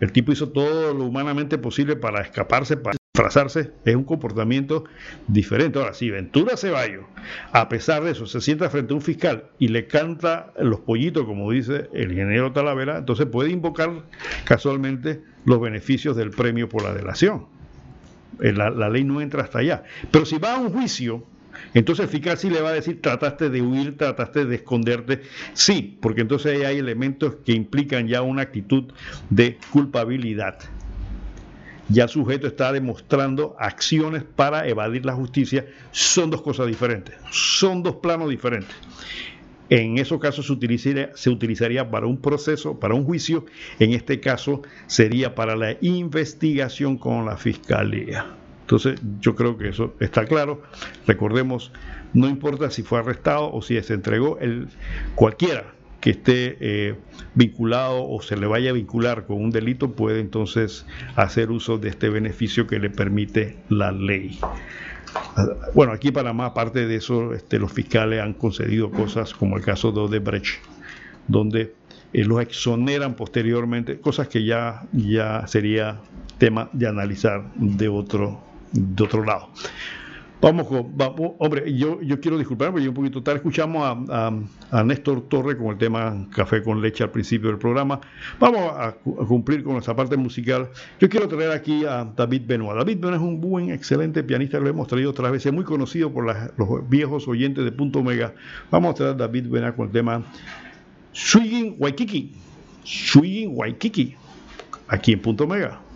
El tipo hizo todo lo humanamente posible para escaparse, para disfrazarse, es un comportamiento diferente. Ahora, si Ventura Ceballos, a pesar de eso, se sienta frente a un fiscal y le canta los pollitos, como dice el ingeniero Talavera, entonces puede invocar casualmente los beneficios del premio por la delación. Eh, la, la ley no entra hasta allá. Pero si va a un juicio, entonces el fiscal sí le va a decir, trataste de huir, trataste de esconderte. Sí, porque entonces hay elementos que implican ya una actitud de culpabilidad. Ya el sujeto está demostrando acciones para evadir la justicia. Son dos cosas diferentes, son dos planos diferentes. En esos casos se utilizaría, se utilizaría para un proceso, para un juicio. En este caso sería para la investigación con la fiscalía. Entonces yo creo que eso está claro. Recordemos, no importa si fue arrestado o si se entregó, el, cualquiera que esté eh, vinculado o se le vaya a vincular con un delito puede entonces hacer uso de este beneficio que le permite la ley. Bueno, aquí en Panamá, aparte de eso, este, los fiscales han concedido cosas como el caso de Odebrecht, donde eh, los exoneran posteriormente, cosas que ya, ya sería tema de analizar de otro, de otro lado. Vamos con, hombre, yo, quiero disculparme, porque yo un poquito tarde escuchamos a, a, Néstor Torre con el tema Café con leche al principio del programa. Vamos a, cumplir con nuestra parte musical. Yo quiero traer aquí a David Benoit. David Benoit es un buen, excelente pianista, lo hemos traído otras veces, muy conocido por los viejos oyentes de Punto Omega. Vamos a traer a David Benoit con el tema Swinging Waikiki. Swinging Waikiki, aquí en Punto Omega.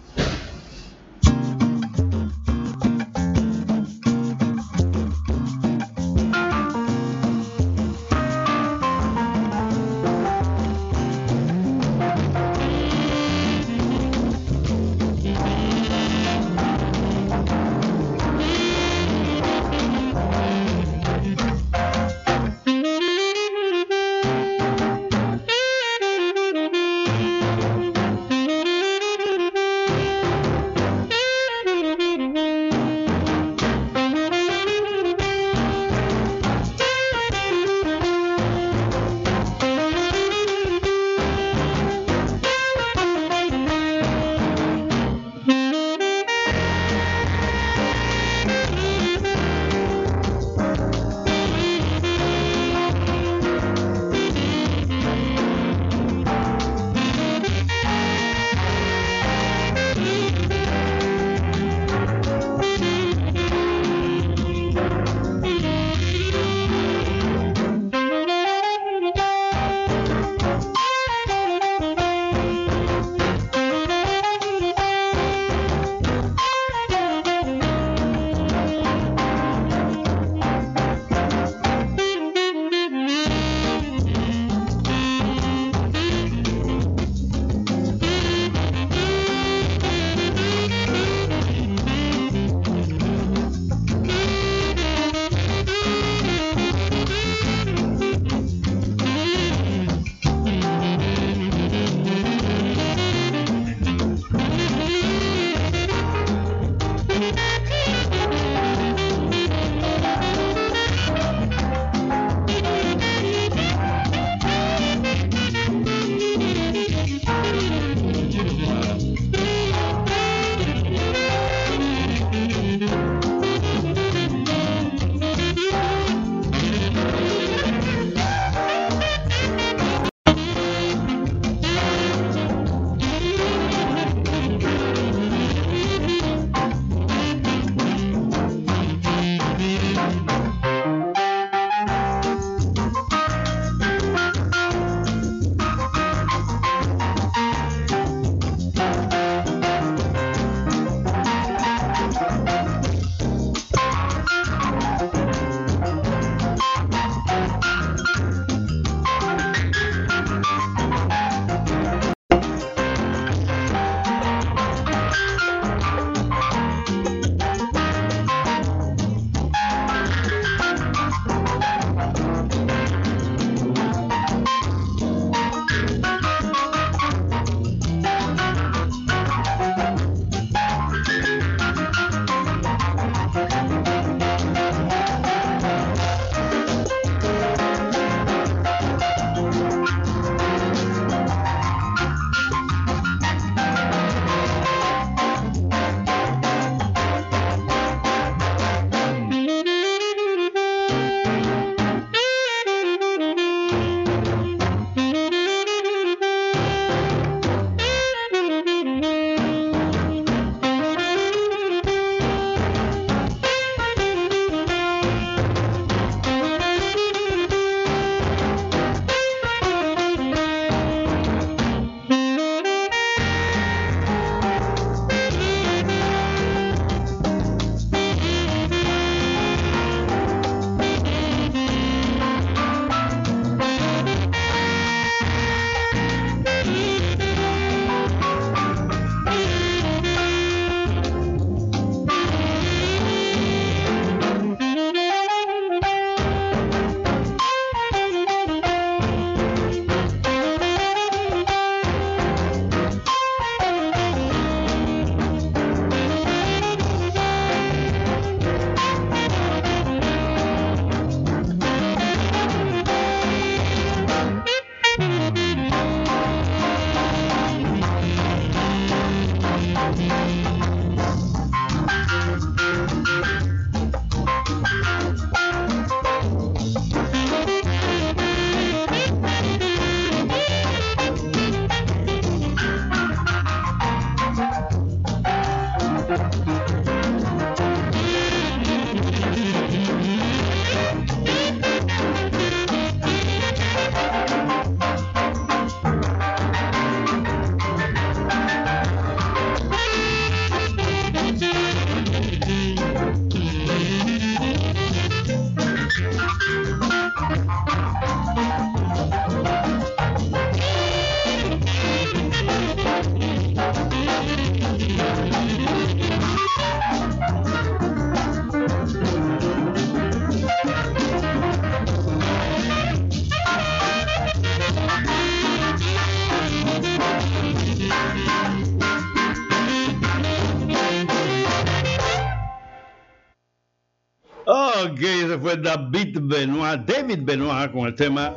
David Benoit, David Benoit con el tema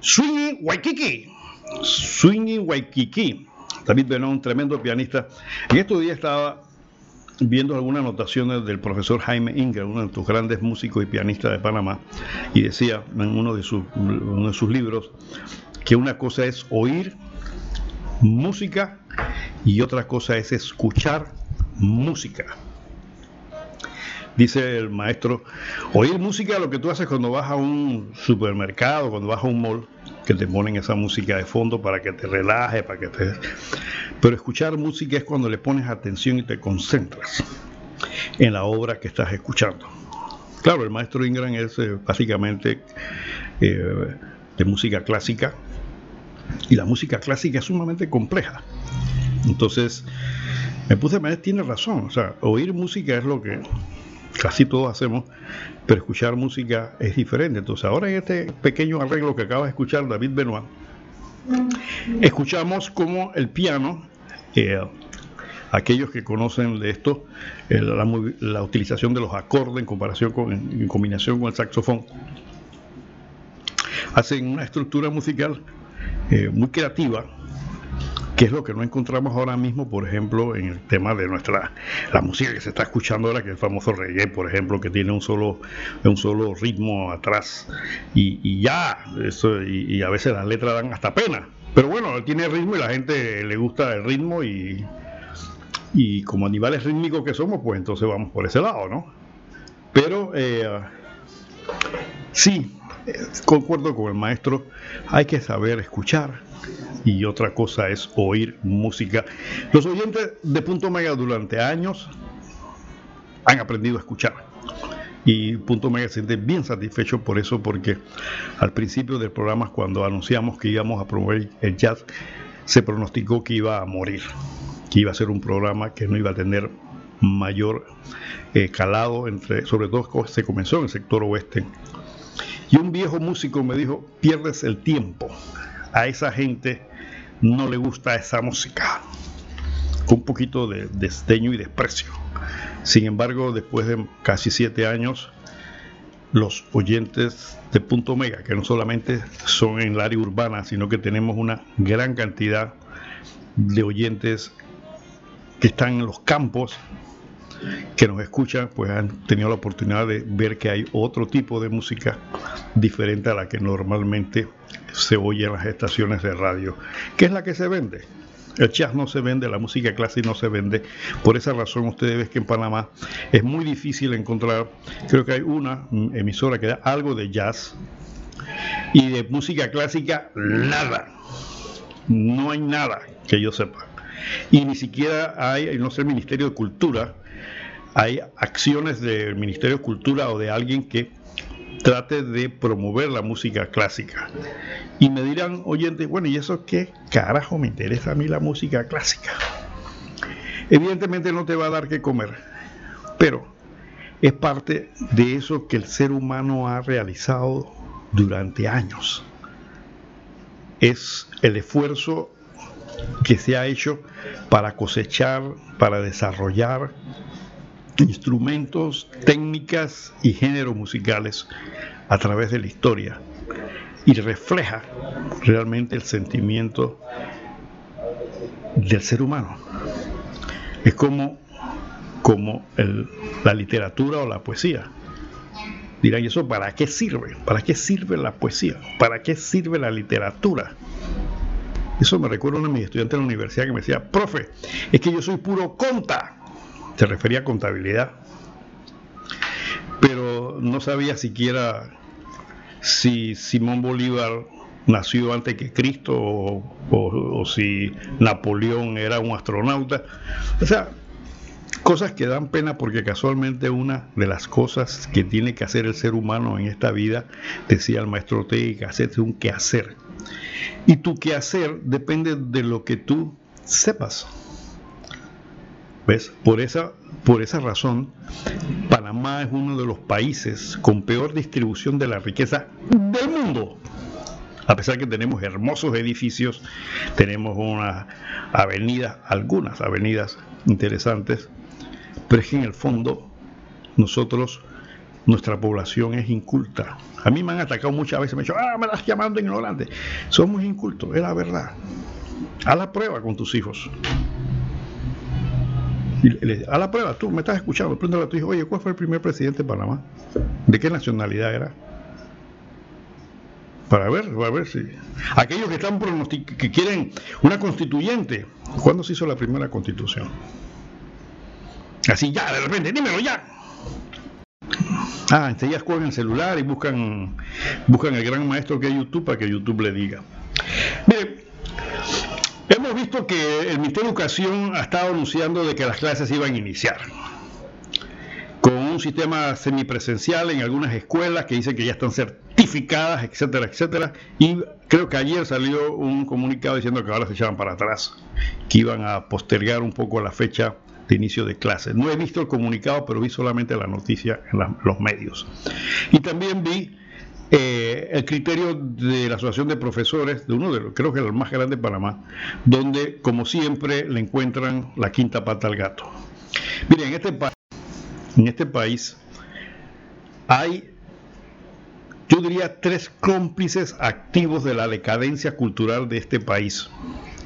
Swinging Waikiki. Swinging Waikiki. David Benoit, un tremendo pianista. En estos días estaba viendo algunas anotaciones del profesor Jaime Ingram, uno de tus grandes músicos y pianistas de Panamá, y decía en uno de sus libros que una cosa es oír música y otra cosa es escuchar música. Dice el maestro, oír música lo que tú haces cuando vas a un supermercado, cuando vas a un mall, que te ponen esa música de fondo para que te relaje, para que te... Pero escuchar música es cuando le pones atención y te concentras en la obra que estás escuchando. Claro, el maestro Ingram es eh, básicamente eh, de música clásica y la música clásica es sumamente compleja. Entonces, me puse a tiene razón, o sea, oír música es lo que casi todos hacemos, pero escuchar música es diferente. Entonces, ahora en este pequeño arreglo que acaba de escuchar David Benoit, escuchamos como el piano, aquellos que conocen de esto, eh, la, utilización de los acordes en comparación con, en combinación con el saxofón, hacen una estructura musical eh, muy creativa que es lo que no encontramos ahora mismo, por ejemplo, en el tema de nuestra la música que se está escuchando ahora, que es el famoso reggae, por ejemplo, que tiene un solo un solo ritmo atrás y, ya, eso y, a veces las letras dan hasta pena. Pero bueno, tiene ritmo y la gente le gusta el ritmo y y como animales rítmicos que somos, pues entonces vamos por ese lado, ¿no? Pero eh, sí, concuerdo con el maestro, hay que saber escuchar y otra cosa es oír música. Los oyentes de Punto Mega durante años han aprendido a escuchar. Y Punto Mega se siente bien satisfecho por eso, porque al principio del programa, cuando anunciamos que íbamos a promover el jazz, se pronosticó que iba a morir, que iba a ser un programa que no iba a tener mayor eh, calado, entre, sobre todo se comenzó en el sector oeste y un viejo músico me dijo, pierdes el tiempo. A esa gente no le gusta esa música. Un poquito de desdeño y desprecio. Sin embargo, después de casi siete años, los oyentes de Punto Mega, que no solamente son en el área urbana, sino que tenemos una gran cantidad de oyentes que están en los campos, que nos escuchan, pues han tenido la oportunidad de ver que hay otro tipo de música diferente a la que normalmente se oye en las estaciones de radio, que es la que se vende. El jazz no se vende, la música clásica no se vende. Por esa razón ustedes ven que en Panamá es muy difícil encontrar, creo que hay una emisora que da algo de jazz y de música clásica nada. No hay nada que yo sepa. Y ni siquiera hay, no sé, el Ministerio de Cultura hay acciones del Ministerio de Cultura o de alguien que trate de promover la música clásica. Y me dirán, oyentes, bueno, ¿y eso qué carajo me interesa a mí la música clásica? Evidentemente no te va a dar que comer, pero es parte de eso que el ser humano ha realizado durante años. Es el esfuerzo que se ha hecho para cosechar, para desarrollar, instrumentos, técnicas y géneros musicales a través de la historia y refleja realmente el sentimiento del ser humano. Es como, como la literatura o la poesía. Dirán, ¿y eso para qué sirve? ¿Para qué sirve la poesía? ¿Para qué sirve la literatura? Eso me recuerda a uno de mis estudiantes de la universidad que me decía, profe, es que yo soy puro conta se refería a contabilidad, pero no sabía siquiera si Simón Bolívar nació antes que Cristo o, si Napoleón era un astronauta. O sea, cosas que dan pena porque casualmente una de las cosas que tiene que hacer el ser humano en esta vida, decía el maestro que hacer un quehacer. Y tu quehacer depende de lo que tú sepas. ¿Ves? Por esa, por esa razón, Panamá es uno de los países con peor distribución de la riqueza del mundo. A pesar que tenemos hermosos edificios, tenemos una avenida, algunas avenidas interesantes, pero es que en el fondo nosotros nuestra población es inculta. A mí me han atacado muchas veces, me han dicho, ah, me estás llamando ignorante. Somos incultos, es la verdad. Haz la prueba con tus hijos. A la prueba, tú me estás escuchando, pregúntale a tu hijo, oye, ¿cuál fue el primer presidente de Panamá? ¿De qué nacionalidad era? Para ver, para ver si. Aquellos que están que quieren una constituyente, ¿cuándo se hizo la primera constitución? Así ya, de repente, dímelo ya. Ah, enseguida juegan el celular y buscan, buscan el gran maestro que es YouTube para que YouTube le diga. Mire, hemos visto que el Ministerio de Educación ha estado anunciando de que las clases iban a iniciar con un sistema semipresencial en algunas escuelas que dicen que ya están certificadas, etcétera, etcétera. Y creo que ayer salió un comunicado diciendo que ahora se echaban para atrás, que iban a postergar un poco la fecha de inicio de clases. No he visto el comunicado, pero vi solamente la noticia en los medios. Y también vi eh, el criterio de la Asociación de Profesores, de uno de los, creo que el más grande de Panamá, donde, como siempre, le encuentran la quinta pata al gato. Miren, en este, en este país hay, yo diría, tres cómplices activos de la decadencia cultural de este país,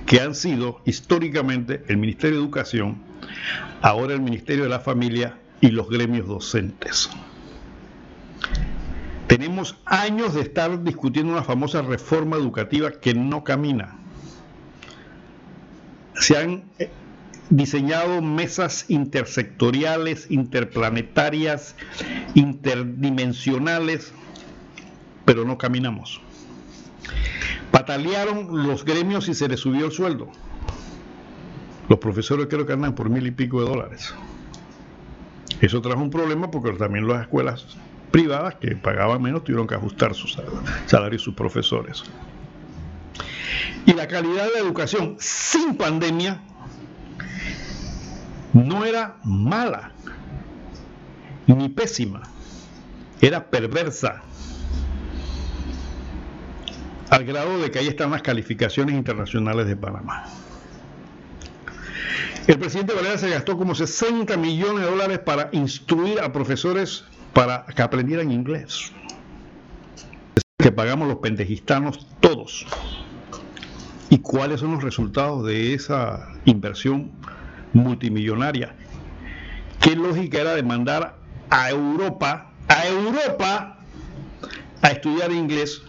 que han sido históricamente el Ministerio de Educación, ahora el Ministerio de la Familia y los gremios docentes. Tenemos años de estar discutiendo una famosa reforma educativa que no camina. Se han eh, diseñado mesas intersectoriales, interplanetarias, interdimensionales, pero no caminamos. Patalearon los gremios y se les subió el sueldo. Los profesores creo que andan por mil y pico de dólares. Eso trajo un problema porque también las escuelas privadas que pagaban menos tuvieron que ajustar sus salarios sus profesores. Y la calidad de la educación sin pandemia no era mala ni pésima, era perversa al grado de que ahí están las calificaciones internacionales de Panamá. El presidente Valera se gastó como 60 millones de dólares para instruir a profesores para que aprendieran inglés. Que pagamos los pendejistanos todos. ¿Y cuáles son los resultados de esa inversión multimillonaria? ¿Qué lógica era de mandar a Europa, a Europa, a estudiar inglés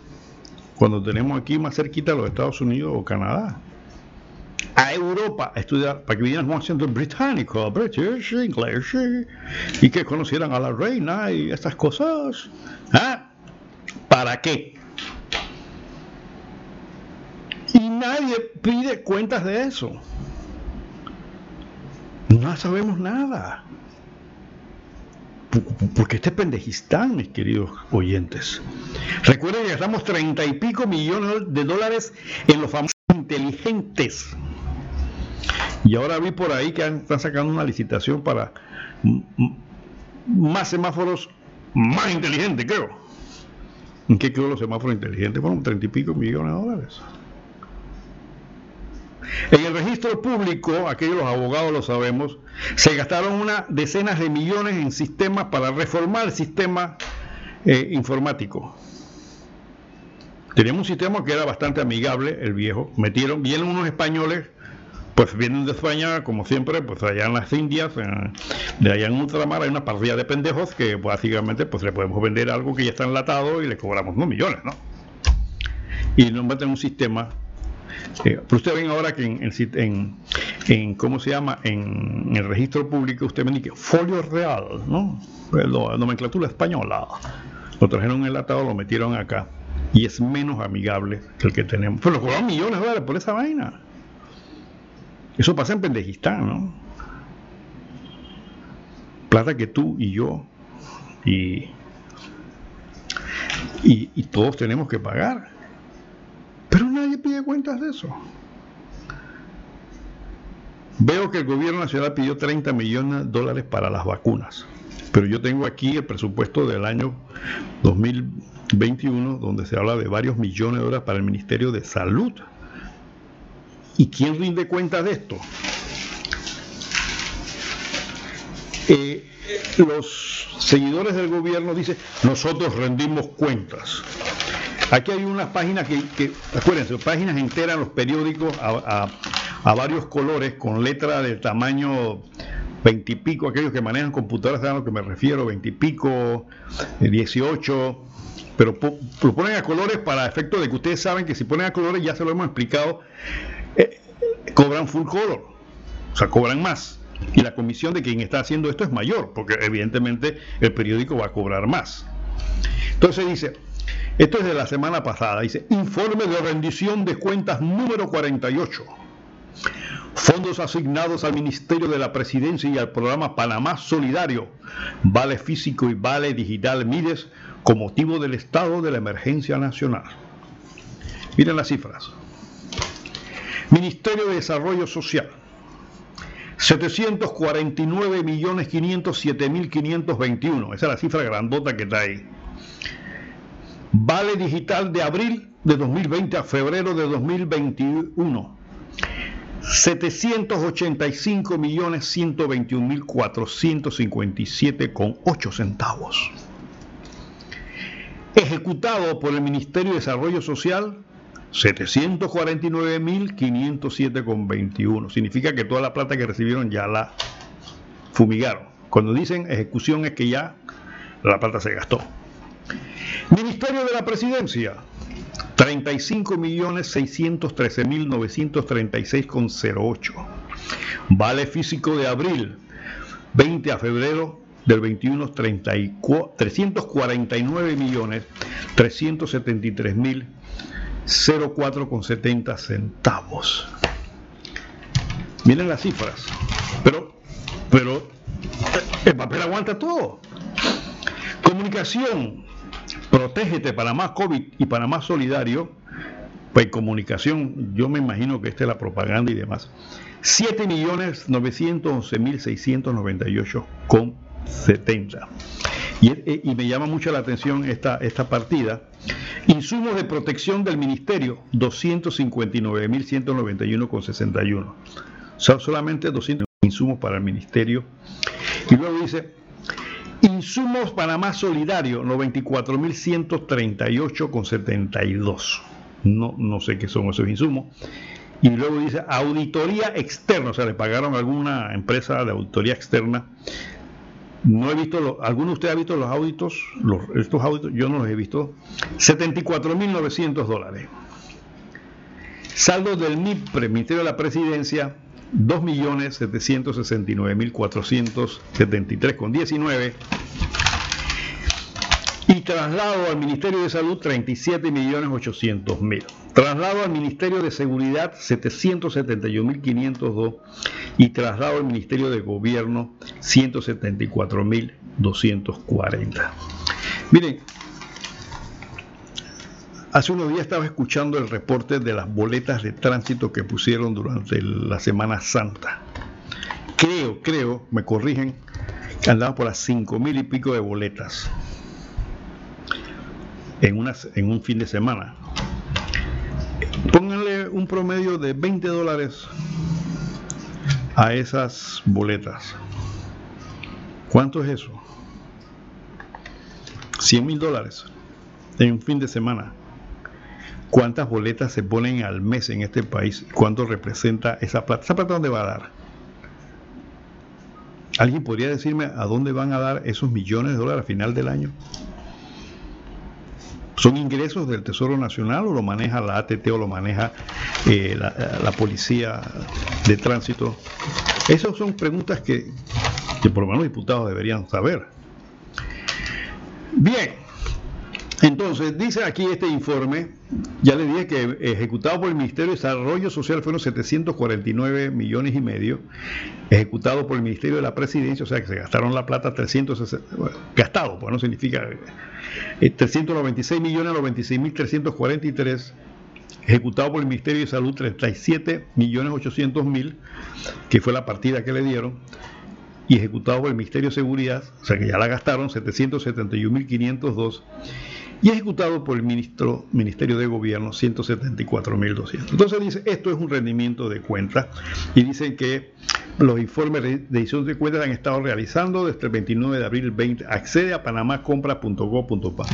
cuando tenemos aquí más cerquita los Estados Unidos o Canadá? A Europa estudiar para que vinieran con acento británico, British, English, y que conocieran a la reina y estas cosas. ¿Ah? ¿Para qué? Y nadie pide cuentas de eso. No sabemos nada. Porque este pendejistán, mis queridos oyentes. Recuerden que gastamos treinta y pico millones de dólares en los famosos inteligentes. Y ahora vi por ahí que están sacando una licitación para más semáforos más inteligentes, creo. ¿En qué creo los semáforos inteligentes? Fueron treinta y pico millones de dólares. En el registro público, aquellos los abogados lo sabemos, se gastaron unas decenas de millones en sistemas para reformar el sistema eh, informático. Teníamos un sistema que era bastante amigable, el viejo. Metieron, vienen unos españoles pues vienen de España, como siempre, pues allá en las Indias, de allá en ultramar hay una parrilla de pendejos que pues, básicamente pues le podemos vender algo que ya está enlatado y le cobramos unos millones, ¿no? Y nos meten un sistema. Eh, pero usted ven ahora que en, en, ¿cómo se llama? En, el registro público usted ven que folio real, ¿no? Pues, la nomenclatura española. Lo trajeron enlatado, lo metieron acá. Y es menos amigable que el que tenemos. Pero lo cobraron millones de dólares por esa vaina. Eso pasa en Pendejistán, ¿no? Plata que tú y yo y, y, todos tenemos que pagar. Pero nadie pide cuentas de eso. Veo que el gobierno nacional pidió 30 millones de dólares para las vacunas, pero yo tengo aquí el presupuesto del año 2021 donde se habla de varios millones de dólares para el Ministerio de Salud. ¿Y quién rinde cuenta de esto? Eh, los seguidores del gobierno dicen, nosotros rendimos cuentas. Aquí hay unas páginas que, que acuérdense, páginas enteras en los periódicos a, varios colores con letra de tamaño veintipico, aquellos que manejan computadoras saben a lo que me refiero, veintipico, eh, 18, pero po- lo ponen a colores para efecto de que ustedes saben que si ponen a colores, ya se lo hemos explicado, eh, cobran full color, o sea, cobran más. Y la comisión de quien está haciendo esto es mayor, porque evidentemente el periódico va a cobrar más. Entonces dice, esto es de la semana pasada, dice, informe de rendición de cuentas número 48. Fondos asignados al Ministerio de la Presidencia y al programa Panamá Solidario, Vale Físico y Vale Digital Mides, con motivo del estado de la emergencia nacional. Miren las cifras. Ministerio de Desarrollo Social, 749.507.521. Esa es la cifra grandota que está ahí. Vale digital de abril de 2020 a febrero de 2021. 785.121.457 con 8 centavos. Ejecutado por el Ministerio de Desarrollo Social, 749.507 con 21. Significa que toda la plata que recibieron ya la fumigaron. Cuando dicen ejecución es que ya la plata se gastó. Ministerio de la Presidencia, 35.613.936,08. Vale físico de abril, 20 a febrero del 21, 349.373.004,70 centavos. Miren las cifras, pero, pero el papel aguanta todo. Comunicación, Protégete Panamá COVID y Panamá Solidario, pues comunicación, yo me imagino que esta es la propaganda y demás. 7.911.698 con 70. Y, eh, y me llama mucho la atención esta, esta partida. Insumos de protección del Ministerio, 259.191 con 61. Son solamente 200 insumos para el Ministerio. Y luego dice, Insumos Panamá Solidario, 94.138,72. No, no sé qué son esos insumos. Y luego dice auditoría externa, o sea, le pagaron a alguna empresa de auditoría externa. No he visto, lo- ¿alguno de ustedes ha visto los auditos? Los, estos auditos, yo no los he visto. 74.900 dólares. Saldo del MIPRE, Ministerio de la Presidencia, 2.079.473,19. Y traslado al Ministerio de Salud, 37.800.000. Traslado al Ministerio de Seguridad, 771.502. Y traslado al Ministerio de Gobierno, 174.240. Miren, Hace unos días estaba escuchando el reporte de las boletas de tránsito que pusieron durante la Semana Santa. Creo, creo, me corrigen, que andaban por las cinco mil y pico de boletas en, en un fin de semana. Pónganle un promedio de 20 dólares a esas boletas. ¿Cuánto es eso? 100 mil dólares en un fin de semana. ¿Cuántas boletas se ponen al mes en este país? ¿Cuánto representa esa plata? ¿Esa plata dónde va a dar? ¿Alguien podría decirme a dónde van a dar esos millones de dólares a final del año? ¿Son ingresos del Tesoro Nacional o lo maneja la ATT o lo maneja eh, la, Policía de Tránsito? Esas son preguntas que, que por lo menos los diputados deberían saber. Bien, entonces, dice aquí este informe, ya le dije que ejecutado por el Ministerio de Desarrollo Social fueron 749 millones y medio, ejecutado por el Ministerio de la Presidencia, o sea que se gastaron la plata 360, bueno, gastado, pues no significa, eh, 396 millones 96 mil 343, ejecutado por el Ministerio de Salud 37 millones 800 mil, que fue la partida que le dieron, y ejecutado por el Ministerio de Seguridad, o sea que ya la gastaron 771 mil 502 y ejecutado por el ministro, Ministerio de Gobierno 174.200. Entonces dice, esto es un rendimiento de cuenta y dice que los informes de edición de cuentas han estado realizando desde el 29 de abril 20. Accede a panamacompra.go.pa.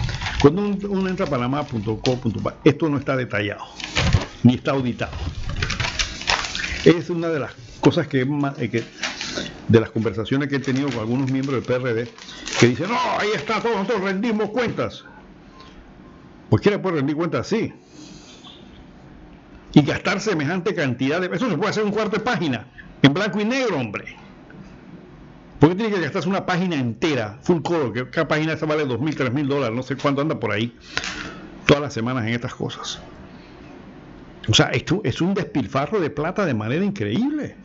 Cuando uno entra a panama.go.pa, esto no está detallado, ni está auditado. Es una de las cosas que, eh, que de las conversaciones que he tenido con algunos miembros del PRD, que dicen, no, ahí está, todos nosotros rendimos cuentas. Quiere poder rendir cuentas así. Y gastar semejante cantidad de... Eso se puede hacer un cuarto de página, en blanco y negro, hombre. ¿Por qué tiene que gastarse una página entera, full color, que cada página esa vale dos mil, tres mil dólares, no sé cuánto anda por ahí, todas las semanas en estas cosas? O sea, esto es un despilfarro de plata de manera increíble.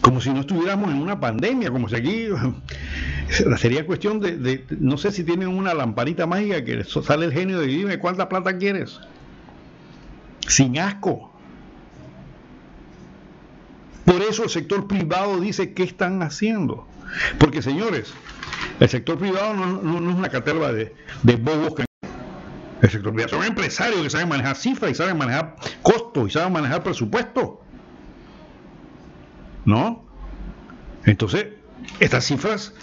Como si no estuviéramos en una pandemia, como si aquí <laughs> sería cuestión de, no sé si tienen una lamparita mágica que sale el genio de dime cuánta plata quieres. Sin asco. Por eso el sector privado dice qué están haciendo. Porque señores, el sector privado no, es una caterva de, de bobos que el sector privado son empresarios que saben manejar cifras y saben manejar costos y saben manejar presupuesto. ¿No? Entonces, estas cifras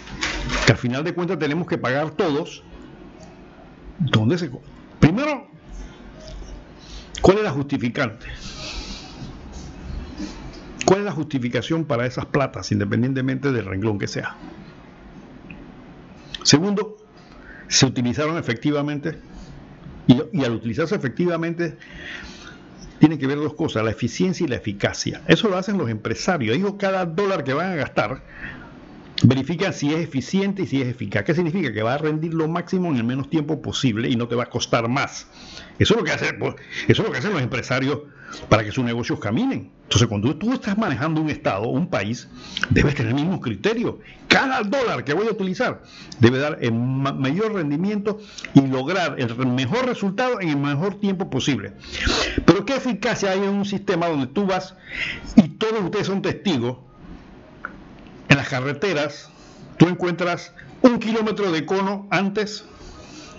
que al final de cuentas tenemos que pagar todos, ¿dónde se... Primero, ¿cuál es la justificante? ¿Cuál es la justificación para esas platas, independientemente del renglón que sea? Segundo, ¿se utilizaron efectivamente? Y, al utilizarse efectivamente, tiene que ver dos cosas, la eficiencia y la eficacia. Eso lo hacen los empresarios. Ellos cada dólar que van a gastar verifican si es eficiente y si es eficaz. ¿Qué significa? Que va a rendir lo máximo en el menos tiempo posible y no te va a costar más. Eso es lo que, hace, pues, eso es lo que hacen los empresarios para que sus negocios caminen. Entonces, cuando tú estás manejando un Estado, un país, debes tener el mismo criterio. Cada dólar que voy a utilizar debe dar el mayor rendimiento y lograr el mejor resultado en el mejor tiempo posible. Pero ¿qué eficacia hay en un sistema donde tú vas y todos ustedes son testigos? En las carreteras, tú encuentras un kilómetro de cono antes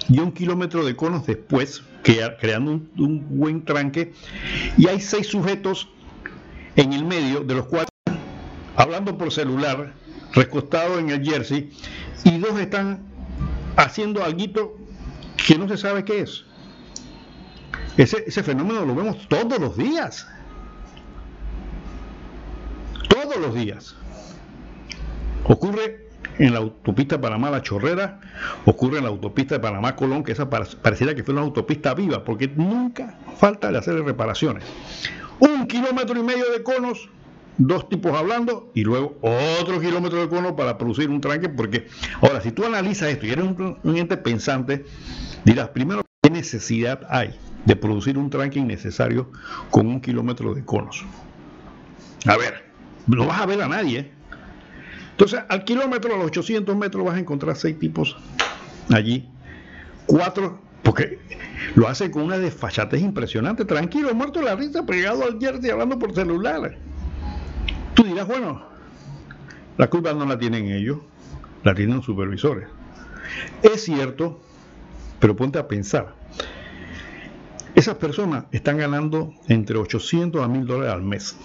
y un kilómetro de conos después, creando un, un buen tranque, y hay seis sujetos en el medio, de los cuales, hablando por celular, recostado en el jersey, y dos están haciendo algo que no se sabe qué es. Ese, ese fenómeno lo vemos todos los días. Todos los días. Ocurre en la autopista Panamá-La Chorrera, ocurre en la autopista de Panamá-Colón, que esa pareciera que fue una autopista viva, porque nunca falta de hacer reparaciones un kilómetro y medio de conos, dos tipos hablando y luego otro kilómetro de cono para producir un tranque, porque ahora si tú analizas esto y eres un, ente pensante, dirás primero qué necesidad hay de producir un tranque innecesario con un kilómetro de conos. A ver, no vas a ver a nadie. Entonces, al kilómetro, a los 800 metros, vas a encontrar seis tipos allí, cuatro porque lo hace con una desfachatez impresionante, tranquilo, muerto la risa, pegado al jersey hablando por celular. Tú dirás, bueno, la culpa no la tienen ellos, la tienen los supervisores. Es cierto, pero ponte a pensar. Esas personas están ganando entre 800 a 1000 dólares al mes.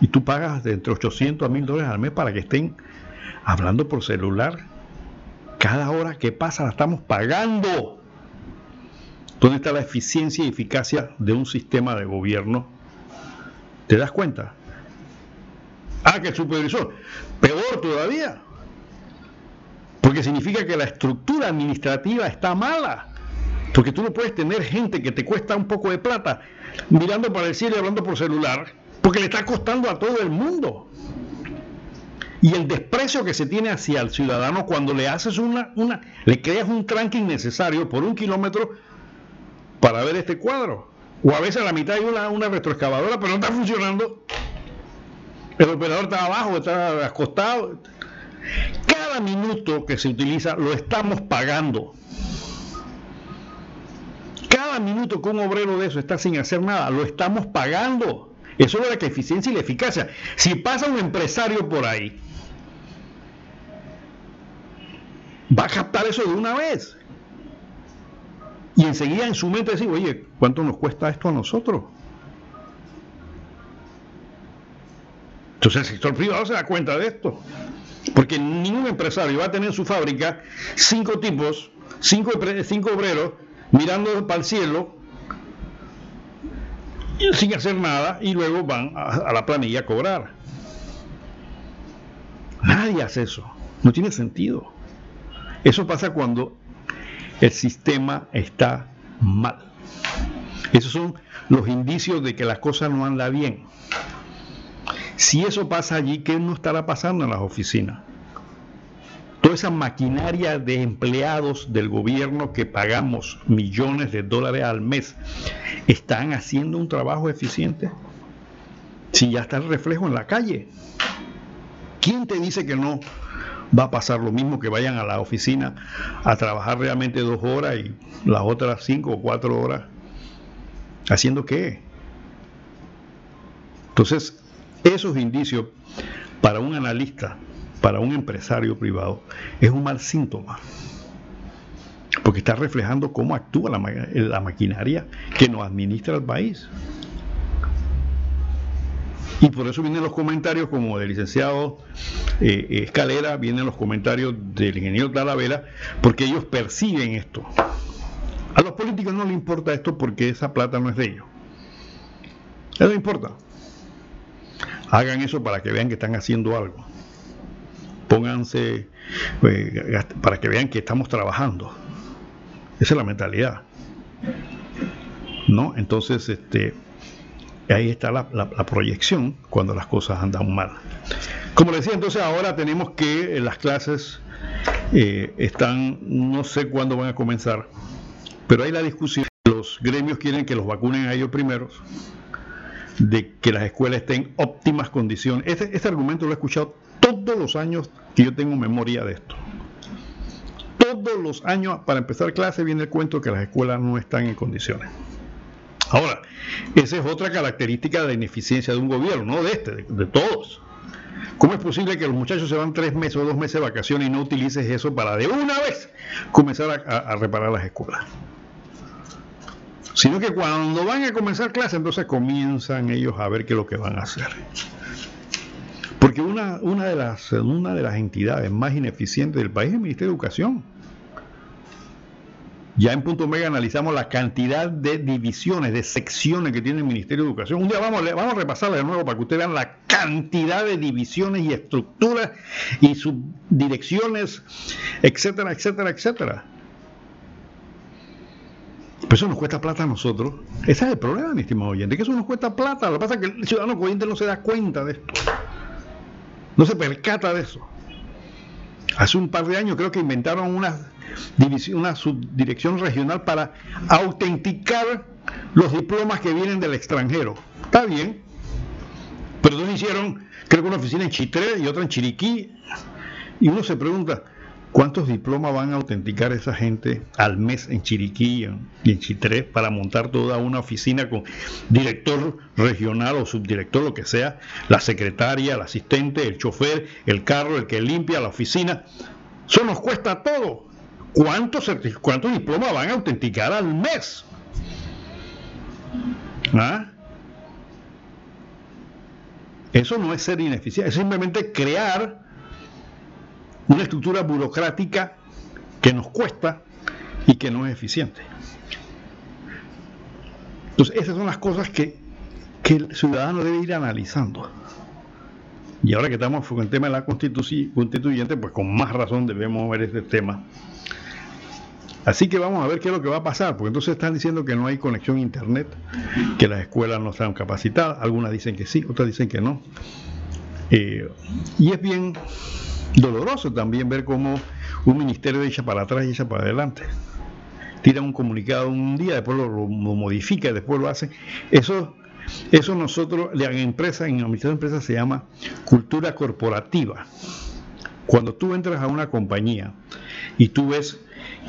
Y tú pagas de entre 800 a 1000 dólares al mes para que estén hablando por celular cada hora que pasa la estamos pagando. ¿Dónde está la eficiencia y eficacia de un sistema de gobierno? ¿Te das cuenta? Ah, que el supervisor. Peor todavía. Porque significa que la estructura administrativa está mala. Porque tú no puedes tener gente que te cuesta un poco de plata mirando para el cielo y hablando por celular, porque le está costando a todo el mundo y el desprecio que se tiene hacia el ciudadano cuando le haces una, una le creas un tranque innecesario por un kilómetro para ver este cuadro. O a veces a la mitad hay una, una retroexcavadora, pero no está funcionando. El operador está abajo, está acostado. Cada minuto que se utiliza lo estamos pagando. Cada minuto que un obrero de eso está sin hacer nada, lo estamos pagando. Eso es la eficiencia y la eficacia. Si pasa un empresario por ahí va a captar eso de una vez. Y enseguida en su mente decir, oye, ¿cuánto nos cuesta esto a nosotros? Entonces el sector privado se da cuenta de esto. Porque ningún empresario va a tener en su fábrica cinco tipos, cinco, cinco obreros, mirando para el cielo, sin hacer nada, y luego van a, a la planilla a cobrar. Nadie hace eso. No tiene sentido. Eso pasa cuando el sistema está mal. Esos son los indicios de que las cosas no andan bien. Si eso pasa allí, ¿qué no estará pasando en las oficinas? Toda esa maquinaria de empleados del gobierno que pagamos millones de dólares al mes, ¿están haciendo un trabajo eficiente? Si ya está el reflejo en la calle. ¿Quién te dice que no va a pasar lo mismo que vayan a la oficina a trabajar realmente dos horas y las otras cinco o cuatro horas? ¿Haciendo qué? Entonces, esos indicios para un analista, para un empresario privado, es un mal síntoma. Porque está reflejando cómo actúa la, la maquinaria que nos administra el país. Y por eso vienen los comentarios como del licenciado eh, Escalera, vienen los comentarios del ingeniero Talavera, porque ellos perciben esto. A los políticos no les importa esto porque esa plata no es de ellos. No importa. Hagan eso para que vean que están haciendo algo. Pónganse eh, para que vean que estamos trabajando. Esa es la mentalidad. ¿No? Entonces, este ahí está la, proyección cuando las cosas andan mal. Como decía, entonces ahora tenemos que eh, las clases eh, están, no sé cuándo van a comenzar, pero hay la discusión. Los gremios quieren que los vacunen a ellos primeros, de que las escuelas estén en óptimas condiciones. Este, este argumento lo he escuchado todos los años que yo tengo memoria de esto. Todos los años, para empezar clase, viene el cuento que las escuelas no están en condiciones. Ahora, esa es otra característica de la ineficiencia de un gobierno, no de este, de, todos. ¿Cómo es posible que los muchachos se van tres meses o dos meses de vacaciones y no utilices eso para de una vez comenzar a, reparar las escuelas? Sino que cuando van a comenzar clases, entonces comienzan ellos a ver qué es lo que van a hacer. Porque una, una, de las, una de las entidades más ineficientes del país es el Ministerio de Educación. Ya en punto mega analizamos la cantidad de divisiones, de secciones que tiene el Ministerio de Educación. Un día vamos, vamos a repasarla de nuevo para que ustedes vean la cantidad de divisiones y estructuras y subdirecciones, etcétera, etcétera, etcétera. Pero eso nos cuesta plata a nosotros. Ese es el problema, mi estimado oyente, que eso nos cuesta plata. Lo que pasa es que el ciudadano corriente no se da cuenta de esto. No se percata de eso. Hace un par de años creo que inventaron unas una subdirección regional para autenticar los diplomas que vienen del extranjero. Está bien, pero no hicieron, creo que una oficina en Chitré y otra en Chiriquí, y uno se pregunta, ¿cuántos diplomas van a autenticar esa gente al mes en Chiriquí y en Chitré para montar toda una oficina con director regional o subdirector, lo que sea, la secretaria, el asistente, el chofer, el carro, el que limpia la oficina? Eso nos cuesta todo. ¿Cuántos, diplomas van a autenticar al mes? ¿Ah? Eso no es ser ineficiente, es simplemente crear una estructura burocrática que nos cuesta y que no es eficiente. Entonces, esas son las cosas que, que el ciudadano debe ir analizando. Y ahora que estamos con el tema de la constituyente, pues con más razón debemos ver este tema Así que vamos a ver qué es lo que va a pasar, porque entonces están diciendo que no hay conexión a internet, que las escuelas no están capacitadas, algunas dicen que sí, otras dicen que no. Eh, y es bien doloroso también ver cómo un ministerio echa para atrás y echa para adelante. Tira un comunicado un día, después lo, modifica, después lo hace. Eso, eso nosotros, en empresa, en la administración de empresas se llama cultura corporativa. Cuando tú entras a una compañía y tú ves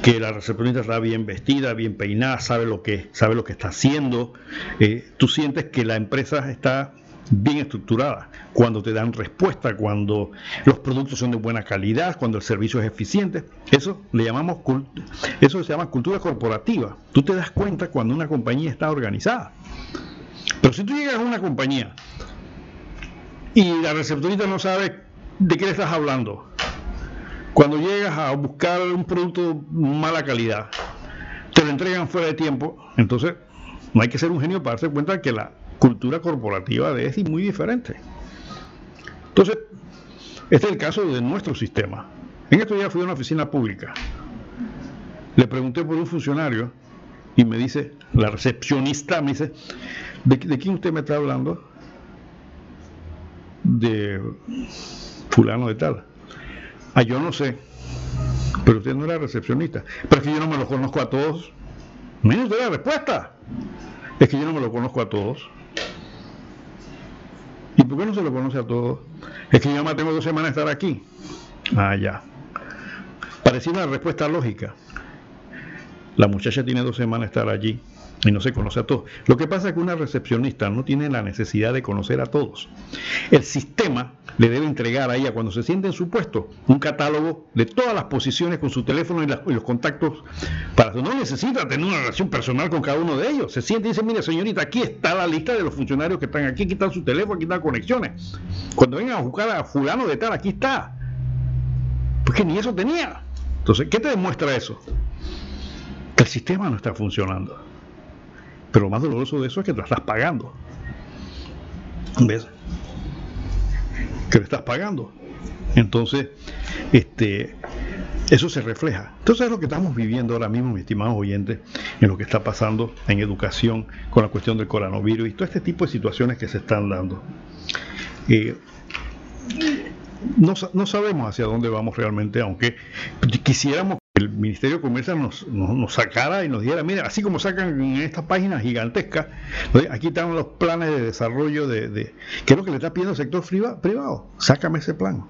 que la recepcionista está bien vestida, bien peinada, sabe lo que, sabe lo que está haciendo. Eh, tú sientes que la empresa está bien estructurada, cuando te dan respuesta, cuando los productos son de buena calidad, cuando el servicio es eficiente. Eso le llamamos eso se llama cultura corporativa. Tú te das cuenta cuando una compañía está organizada. Pero si tú llegas a una compañía y la receptorista no sabe de qué le estás hablando, cuando llegas a buscar un producto mala calidad, te lo entregan fuera de tiempo, entonces no hay que ser un genio para darse cuenta que la cultura corporativa de es muy diferente. Entonces, este es el caso de nuestro sistema. En esto ya fui a una oficina pública. Le pregunté por un funcionario y me dice, la recepcionista me dice, ¿de, de quién usted me está hablando? De fulano de tal. Ah, yo no sé, pero usted no era recepcionista. Pero es que yo no me lo conozco a todos. Menos de la respuesta. Es que yo no me lo conozco a todos. ¿Y por qué no se lo conoce a todos? Es que yo más tengo dos semanas de estar aquí. Ah, ya. Parecía una respuesta lógica. La muchacha tiene dos semanas de estar allí y no se conoce a todos. Lo que pasa es que una recepcionista no tiene la necesidad de conocer a todos. El sistema le debe entregar a ella cuando se siente en su puesto un catálogo de todas las posiciones con su teléfono y, los contactos para no necesita tener una relación personal con cada uno de ellos. Se siente y dice, mire señorita, aquí está la lista de los funcionarios que están aquí, aquí están su teléfono, aquí están conexiones. Cuando vengan a buscar a fulano de tal, aquí está. Porque ni eso tenía. Entonces, ¿qué te demuestra eso? Que el sistema no está funcionando. Pero lo más doloroso de eso es que lo estás pagando. ¿Ves? Que lo estás pagando. Entonces, este, eso se refleja. Entonces es lo que estamos viviendo ahora mismo, mis estimados oyentes, en lo que está pasando en educación con la cuestión del coronavirus y todo este tipo de situaciones que se están dando. Eh, no, no, sabemos hacia dónde vamos realmente, aunque quisiéramos el Ministerio de Comercio nos, sacara y nos dijera, mira, así como sacan en esta página gigantesca, aquí están los planes de desarrollo de, de ¿qué es lo que le está pidiendo el sector privado? Sácame ese plan.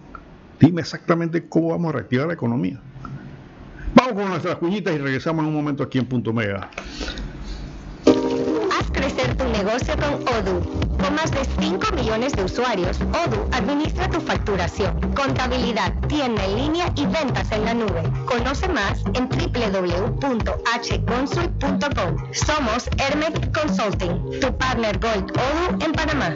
Dime exactamente cómo vamos a reactivar la economía. Vamos con nuestras cuñitas y regresamos en un momento aquí en Punto Mega crecer tu negocio con Odoo. Con más de 5 millones de usuarios, Odoo administra tu facturación, contabilidad, tienda en línea y ventas en la nube. Conoce más en www.hconsult.com. Somos Hermet Consulting, tu partner Gold Odoo en Panamá.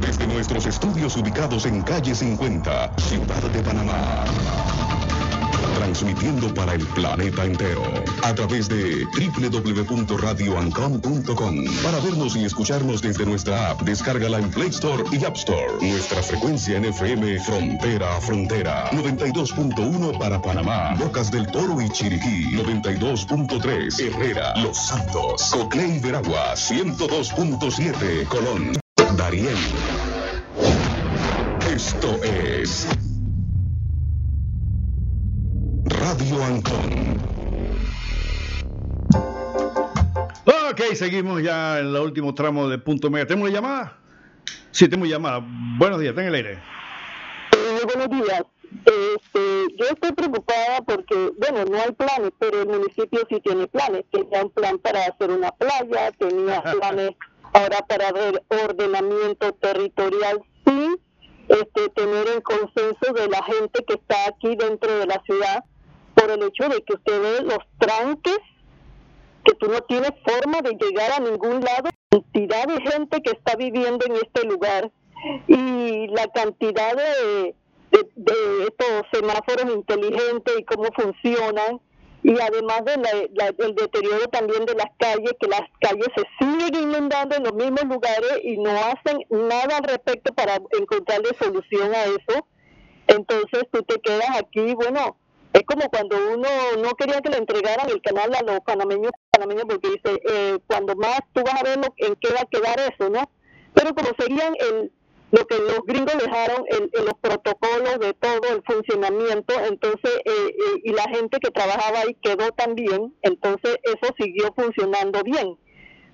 Desde nuestros estudios ubicados en calle 50, Ciudad de Panamá. Transmitiendo para el planeta entero a través de www.radioancom.com. Para vernos y escucharnos desde nuestra app, descárgala en Play Store y App Store. Nuestra frecuencia en FM Frontera a Frontera. 92.1 para Panamá, Bocas del Toro y Chiriquí. 92.3 Herrera, Los Santos, Coclé y Veragua. 102.7 Colón. Darién. Esto es Radio Ancon. Ok, seguimos ya en el último tramo de punto media. ¿Tenemos llamada? Sí, tenemos llamada. Buenos días, ten el aire. Eh, buenos días. Este, yo estoy preocupada porque, bueno, no hay planes, pero el municipio sí tiene planes. Tenía un plan para hacer una playa, tenía <laughs> planes ahora para ver ordenamiento territorial sin este, tener el consenso de la gente que está aquí dentro de la ciudad por el hecho de que usted ve los tranques que tú no tienes forma de llegar a ningún lado, cantidad de gente que está viviendo en este lugar y la cantidad de, de estos semáforos inteligentes y cómo funcionan y además del deterioro también de las calles, que las calles se siguen inundando en los mismos lugares y no hacen nada al respecto para encontrarle solución a eso. Entonces tú te quedas aquí, bueno, es como cuando uno no quería que le entregaran el canal a los panameños, panameños porque dice, eh, cuando más tú vas a ver en qué va a quedar eso, ¿no? pero como seguían el, lo que los gringos dejaron, el, los protocolos de todo el funcionamiento, entonces, eh, eh, y la gente que trabajaba ahí quedó también, entonces eso siguió funcionando bien.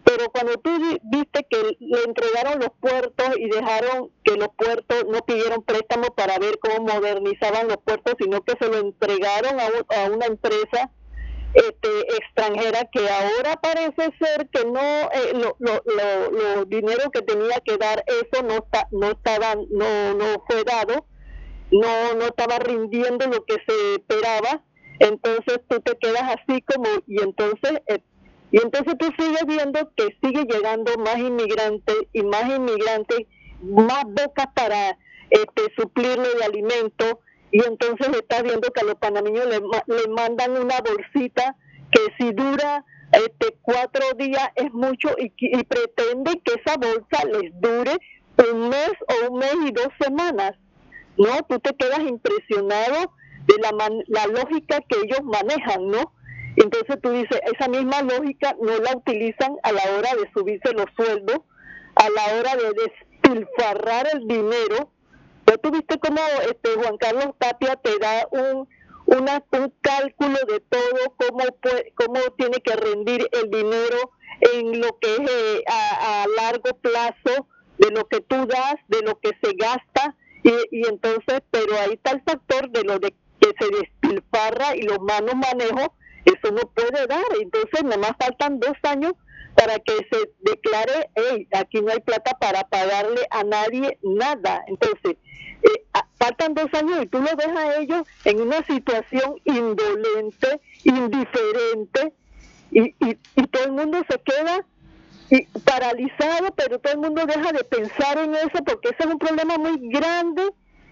Pero cuando tú viste que le entregaron los puertos y dejaron que los puertos no pidieron préstamo para ver cómo modernizaban los puertos, sino que se lo entregaron a, a una empresa este, extranjera que ahora parece ser que no eh, lo, lo, dinero que tenía que dar eso no está no estaba no no fue dado no no estaba rindiendo lo que se esperaba entonces tú te quedas así como y entonces eh, y entonces tú sigues viendo que sigue llegando más inmigrantes y más inmigrantes más bocas para este suplirle de alimento y entonces está viendo que a los panameños le, le mandan una bolsita que si dura este cuatro días es mucho y, y pretende que esa bolsa les dure un mes o un mes y dos semanas. No, tú te quedas impresionado de la, la lógica que ellos manejan, ¿no? Entonces tú dices, esa misma lógica no la utilizan a la hora de subirse los sueldos, a la hora de despilfarrar el dinero ¿Ya tuviste cómo este, Juan Carlos Tapia te da un, un cálculo de todo, cómo, cómo tiene que rendir el dinero en lo que es eh, a, largo plazo, de lo que tú das, de lo que se gasta, y, y entonces, pero ahí está el factor de lo de que se despilfarra y los malos manejos, eso no puede dar. Entonces, nada más faltan dos años para que se declare, hey, aquí no hay plata para pagarle a nadie nada. Entonces, faltan dos años y tú lo ves a ellos en una situación indolente, indiferente, y, y, todo el mundo se queda y paralizado, pero todo el mundo deja de pensar en eso porque ese es un problema muy grande.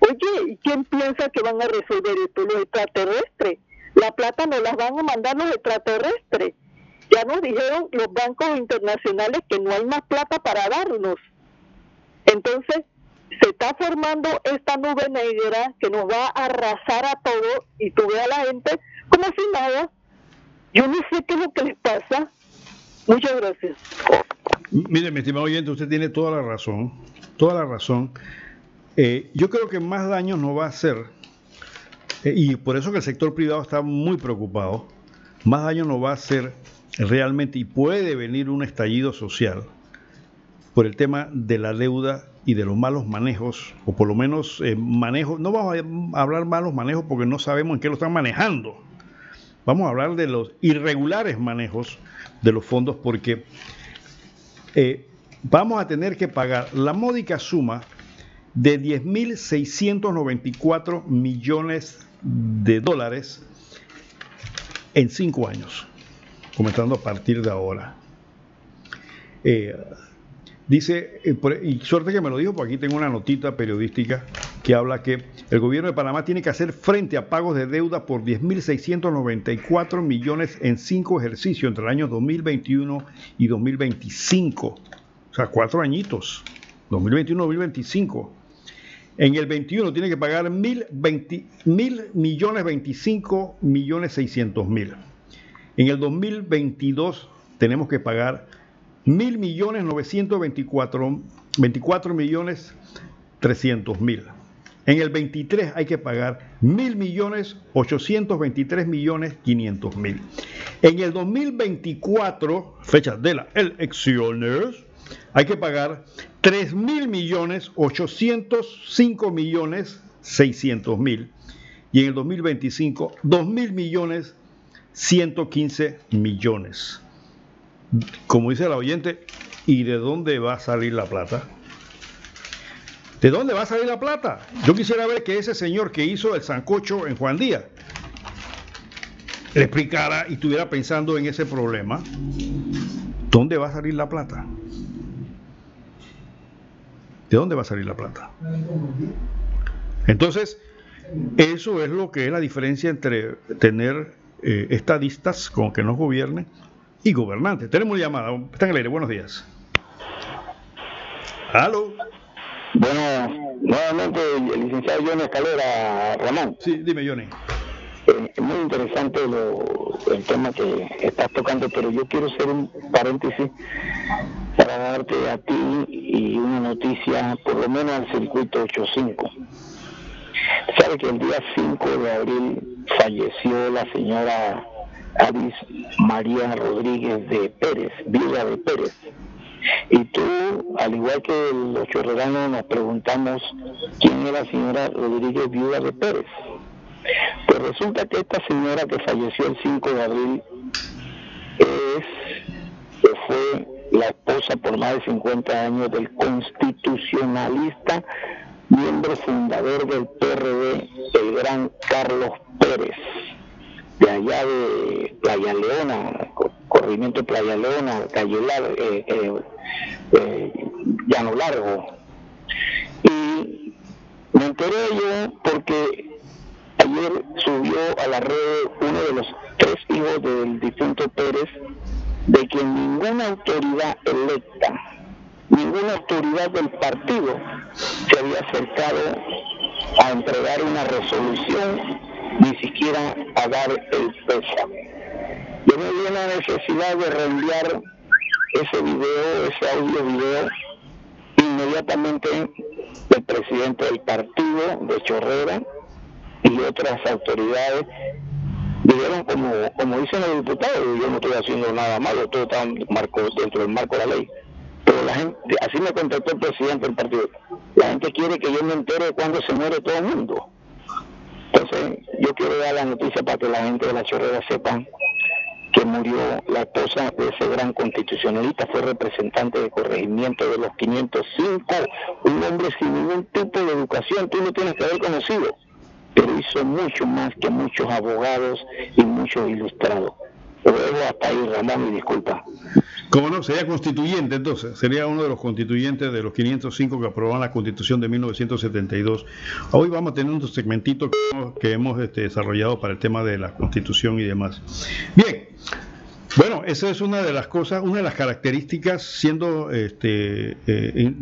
Oye, ¿y quién piensa que van a resolver esto? Los extraterrestres. La plata nos las van a mandar los extraterrestres. Ya nos dijeron los bancos internacionales que no hay más plata para darnos. Entonces, se está formando esta nube negra que nos va a arrasar a todo y tú ves a la gente como si nada. Yo no sé qué es lo que les pasa. Muchas gracias. Mire, mi estimado oyente, usted tiene toda la razón, toda la razón. Eh, yo creo que más daño no va a hacer, eh, y por eso que el sector privado está muy preocupado, más daño no va a hacer realmente, y puede venir un estallido social por el tema de la deuda y de los malos manejos, o por lo menos eh, manejos, no vamos a hablar malos manejos porque no sabemos en qué lo están manejando. Vamos a hablar de los irregulares manejos de los fondos porque eh, vamos a tener que pagar la módica suma de 10.694 millones de dólares en cinco años, comenzando a partir de ahora. Eh, Dice, eh, y suerte que me lo dijo, porque aquí tengo una notita periodística que habla que el gobierno de Panamá tiene que hacer frente a pagos de deuda por 10.694 millones en cinco ejercicios entre el año 2021 y 2025. O sea, cuatro añitos. 2021-2025. En el 21 tiene que pagar mil, mil millones 25 millones 600 mil. En el 2022 tenemos que pagar mil millones 924 24 millones 300 mil. En el 23 hay que pagar mil millones 823 millones 500 mil. En el 2024, fecha de las elecciones, hay que pagar 3 mil millones 805 millones 600 mil. Y en el 2025, 2 mil millones 115 millones como dice la oyente, ¿y de dónde va a salir la plata? ¿De dónde va a salir la plata? Yo quisiera ver que ese señor que hizo el sancocho en Juan Díaz le explicara y estuviera pensando en ese problema. ¿Dónde va a salir la plata? ¿De dónde va a salir la plata? Entonces, eso es lo que es la diferencia entre tener eh, estadistas con que nos gobiernen y gobernantes. Tenemos una llamada. Está en el aire. Buenos días. ¿Aló? Bueno, nuevamente el licenciado Johnny Escalera, Ramón. Sí, dime, Johnny. Eh, muy interesante lo, el tema que estás tocando, pero yo quiero hacer un paréntesis para darte a ti y una noticia, por lo menos al circuito 85. Sabe que el día 5 de abril falleció la señora Aris María Rodríguez de Pérez, viuda de Pérez. Y tú, al igual que los chorreranos, nos preguntamos quién era la señora Rodríguez, viuda de Pérez. Pues resulta que esta señora que falleció el 5 de abril es, fue la esposa por más de 50 años del constitucionalista, miembro fundador del PRD, el gran Carlos Pérez, de allá de Playa Leona, corrimiento Playa Leona, Calle Largo, eh, eh, eh, Llano Largo. Y me enteré yo porque ayer subió a la red uno de los tres hijos del difunto Pérez de que ninguna autoridad electa, ninguna autoridad del partido se había acercado a entregar una resolución, ni siquiera a dar el pésame. Yo me vi la necesidad de reenviar ese video, ese audio video, inmediatamente el presidente del partido de Chorrera y otras autoridades dijeron como, como dicen los diputados, yo no estoy haciendo nada malo, todo está marco, dentro del marco de la ley. Pero la gente, así me contactó el presidente del partido, la gente quiere que yo me entere de cuándo se muere todo el mundo. Entonces, yo quiero dar la noticia para que la gente de la chorrera sepa que murió la esposa de ese gran constitucionalista, fue representante de corregimiento de los 505, un hombre sin ningún tipo de educación, tú no tienes que haber conocido pero hizo mucho más que muchos abogados y muchos ilustrados. Luego hasta ahí, Ramón, y disculpa. ¿Cómo no? Sería constituyente entonces, sería uno de los constituyentes de los 505 que aprobaron la constitución de 1972. Hoy vamos a tener un segmentito que hemos, este, desarrollado para el tema de la constitución y demás. Bien, bueno, esa es una de las cosas, una de las características, siendo este, eh,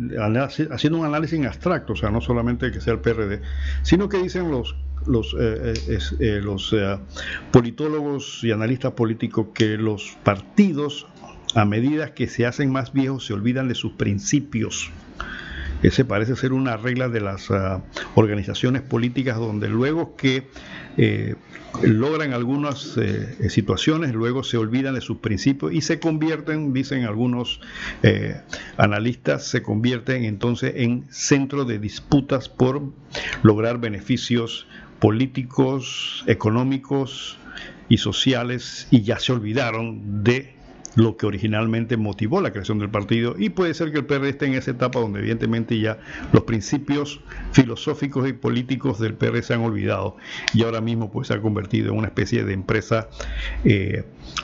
haciendo un análisis en abstracto, o sea, no solamente que sea el PRD, sino que dicen los los, eh, eh, los politólogos y analistas políticos que los partidos, a medida que se hacen más viejos, se olvidan de sus principios. Ese parece ser una regla de las ah, organizaciones políticas donde luego que eh, logran algunas eh, situaciones, luego se olvidan de sus principios y se convierten, dicen algunos eh, analistas, se convierten entonces en centro de disputas por lograr beneficios políticos, económicos y sociales y ya se olvidaron de lo que originalmente motivó la creación del partido y puede ser que el PRD esté en esa etapa donde evidentemente ya los principios filosóficos y políticos del PRD se han olvidado y ahora mismo pues se ha convertido en una especie de empresa eh,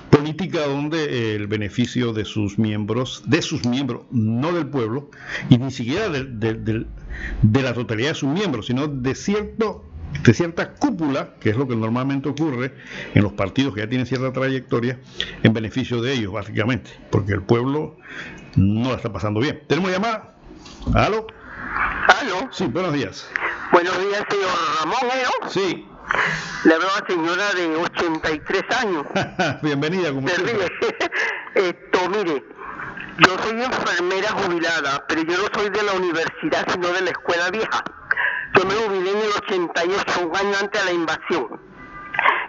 política donde el beneficio de sus miembros, de sus miembros, no del pueblo y ni siquiera de, de la totalidad de sus miembros, sino de cierto de cierta cúpula, que es lo que normalmente ocurre en los partidos que ya tienen cierta trayectoria, en beneficio de ellos, básicamente, porque el pueblo no la está pasando bien. ¿Tenemos llamada? ¿Aló? ¿Aló? Sí, buenos días. Buenos días, señor Ramón, ¿no? Sí. Le hablo a señora de 83 años. <laughs> Bienvenida, como. <laughs> Esto, mire, yo soy enfermera jubilada, pero yo no soy de la universidad, sino de la escuela vieja. Yo me jubilé en el 88, un año antes de la invasión.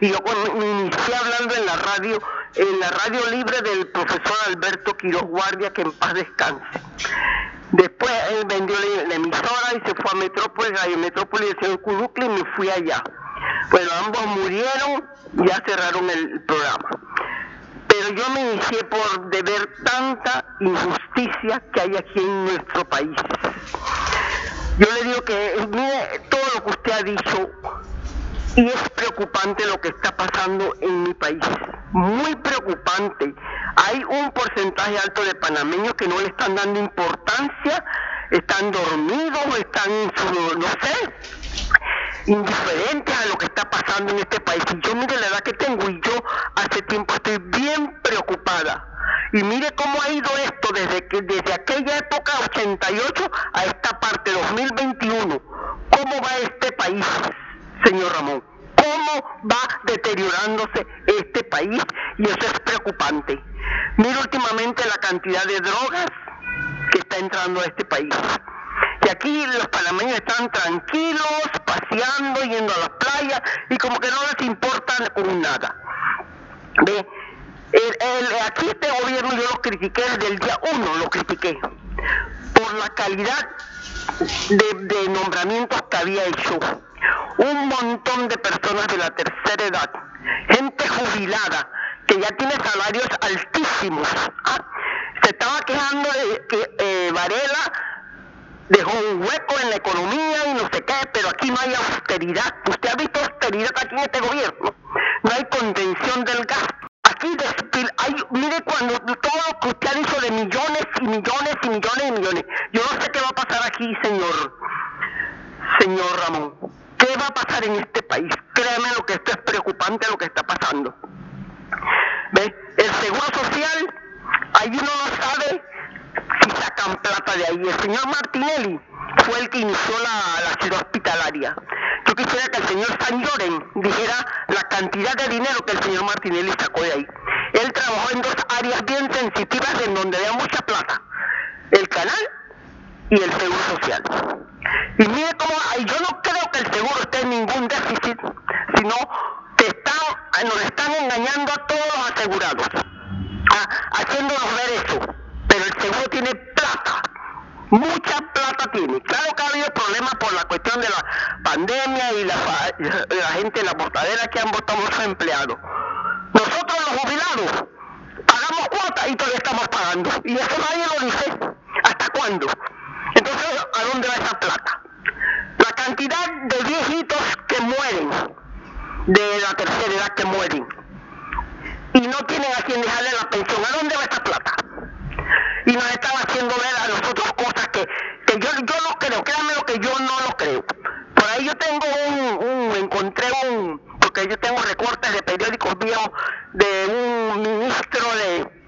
Y yo me inicié hablando en la radio, en la radio libre del profesor Alberto Quiroz Guardia, que en paz descanse. Después él vendió la, emisora y se fue a Metrópolis, a Metrópolis de señor Cuducle y me fui allá. Bueno, ambos murieron y ya cerraron el programa. Pero yo me inicié por de ver tanta injusticia que hay aquí en nuestro país. Yo le digo que mire todo lo que usted ha dicho y es preocupante lo que está pasando en mi país. Muy preocupante. Hay un porcentaje alto de panameños que no le están dando importancia, están dormidos, están, no sé, indiferentes a lo que está pasando en este país. Y yo mire la edad que tengo y yo hace tiempo estoy bien preocupada. Y mire cómo ha ido esto desde, que, desde aquella época 88 a esta parte 2021. ¿Cómo va este país, señor Ramón? ¿Cómo va deteriorándose este país? Y eso es preocupante. Mire últimamente la cantidad de drogas que está entrando a este país. Y aquí los panameños están tranquilos, paseando, yendo a las playas y como que no les importa un nada. ¿Ve? Aquí este gobierno yo lo critiqué desde el día uno, lo critiqué, por la calidad de, de nombramientos que había hecho. Un montón de personas de la tercera edad, gente jubilada, que ya tiene salarios altísimos. ¿ah? Se estaba quejando de que eh, Varela dejó un hueco en la economía y no sé qué, pero aquí no hay austeridad. ¿Usted ha visto austeridad aquí en este gobierno? No hay contención del gasto. Aquí hay, mire cuando todo lo que usted ha dicho de millones y millones y millones y millones. Yo no sé qué va a pasar aquí, señor, señor Ramón. ¿Qué va a pasar en este país? Créeme lo que esto es preocupante lo que está pasando. ¿Ve? El seguro social, ahí uno no sabe si sacan plata de ahí. El señor Martinelli fue el que inició la, la ciudad hospitalaria. Yo quisiera que el señor San Lloren dijera la cantidad de dinero que el señor Martinelli sacó de ahí. Él trabajó en dos áreas bien sensitivas en donde había mucha plata. El canal y el seguro social. Y mire cómo, yo no creo que el seguro esté en ningún déficit, sino que están, nos están engañando a todos los asegurados, ah, haciéndonos ver eso. Pero el seguro tiene plata, mucha plata tiene. Claro que ha habido problemas por la cuestión de la pandemia y la, la gente, la mortadera que han votado muchos empleados. Nosotros los jubilados pagamos cuotas y todavía estamos pagando. Y eso nadie lo dice. ¿Hasta cuándo? Entonces, ¿a dónde va esa plata? La cantidad de viejitos que mueren, de la tercera edad que mueren, y no tienen a quien dejarle la pensión, ¿a dónde va esa plata? Y nos están haciendo ver a nosotros cosas que, que yo, yo no creo, créanme lo que yo no lo creo. Por ahí yo tengo un, un encontré un, porque yo tengo recortes de periódicos viejos de un ministro de,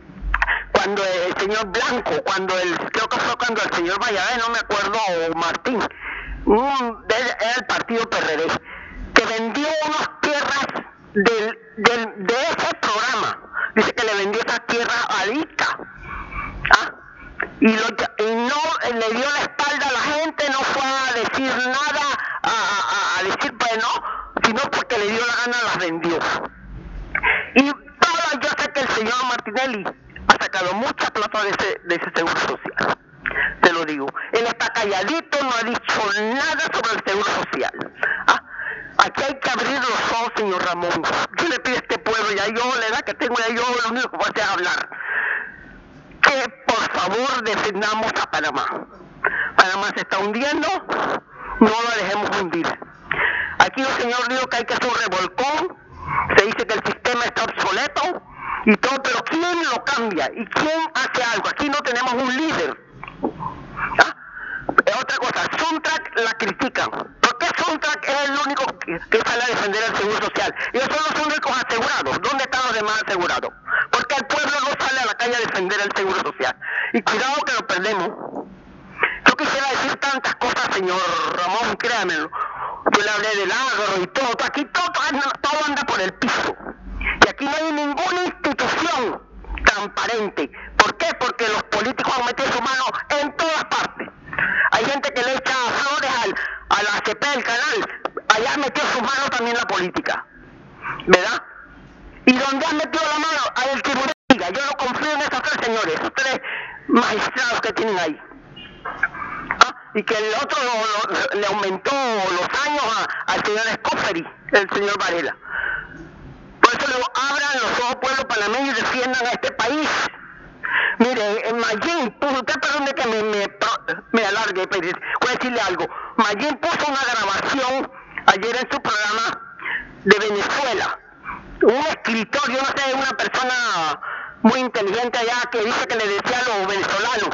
cuando el señor Blanco, cuando el, creo que fue cuando el señor Valladares, no me acuerdo, o Martín, un, era el partido PRD, que vendió unas tierras del, del, de ese programa. Dice que le vendió esas tierras al ICA. Y, lo, y no le dio la espalda a la gente, no fue a decir nada, a, decir pues no, sino porque le dio la gana las vendió. Y todas, yo sé que el señor Martinelli ha sacado mucha plata de ese, de ese seguro social. Te lo digo. Él está calladito, no ha dicho nada sobre el seguro social. Ah, Aquí hay que abrir los ojos, señor Ramón. Yo le pido a este pueblo, ya yo, la edad que tengo, ya yo lo único que puedo hacer es hablar. Por favor defendamos a Panamá. Panamá se está hundiendo, no lo dejemos hundir. Aquí el señor dijo que hay que hacer un revolcón, se dice que el sistema está obsoleto y todo, pero ¿quién lo cambia? ¿Y quién hace algo? Aquí no tenemos un líder. ¿Ah? Otra cosa, Suntrack la critican. ¿Por qué es el único que, sale a defender el seguro social? Ellos son los únicos asegurados. ¿Dónde están los demás asegurados? Porque el pueblo no sale a la calle a defender el seguro social. Y cuidado que lo perdemos. Yo quisiera decir tantas cosas, señor Ramón, créamelo. Yo le hablé del agro y todo. Aquí todo, todo anda por el piso. Y aquí no hay ninguna institución transparente. ¿Por qué? Porque los políticos han metido su mano en todas partes. Hay gente que le echa a la ACP del canal. Allá metió su mano también la política. ¿Verdad? Y donde han metido la mano, hay el tribunal. Yo no confío en esos tres señores, esos tres magistrados que tienen ahí. Ah, y que el otro lo- le aumentó los años a- al señor Escoferi, el señor Varela. Por eso le abran los ojos pueblo panameño y defiendan a este país. Mire, en Mayín, puso, usted perdone que me, me, me alargue, pero voy a decirle algo. Mayín puso una grabación ayer en su programa de Venezuela. Un escritor, yo no sé, una persona muy inteligente allá que dice que le decía a los venezolanos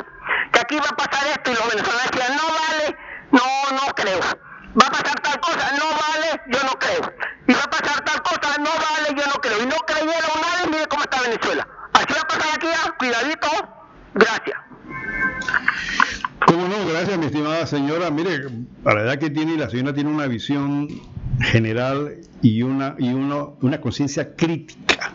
que aquí va a pasar esto y los venezolanos decían, no vale, no, no creo. Va a pasar tal cosa, no vale, yo no creo. Y va a pasar tal cosa, no vale, yo no creo. Y no creyeron nada y mire cómo está Venezuela. Va a pasar aquí, cuidadito. Gracias. Cómo no, gracias mi estimada señora. Mire, a la edad que tiene, la señora tiene una visión general y una, y uno, una conciencia crítica.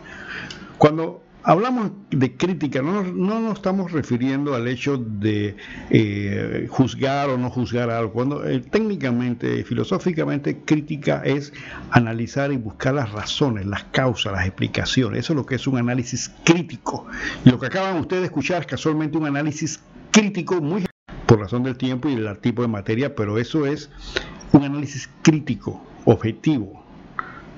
Cuando hablamos de crítica, no, no nos estamos refiriendo al hecho de eh, juzgar o no juzgar algo. Cuando eh, técnicamente, filosóficamente, crítica es analizar y buscar las razones, las causas, las explicaciones. Eso es lo que es un análisis crítico. Y lo que acaban ustedes de escuchar es casualmente un análisis crítico muy por razón del tiempo y del tipo de materia, pero eso es un análisis crítico, objetivo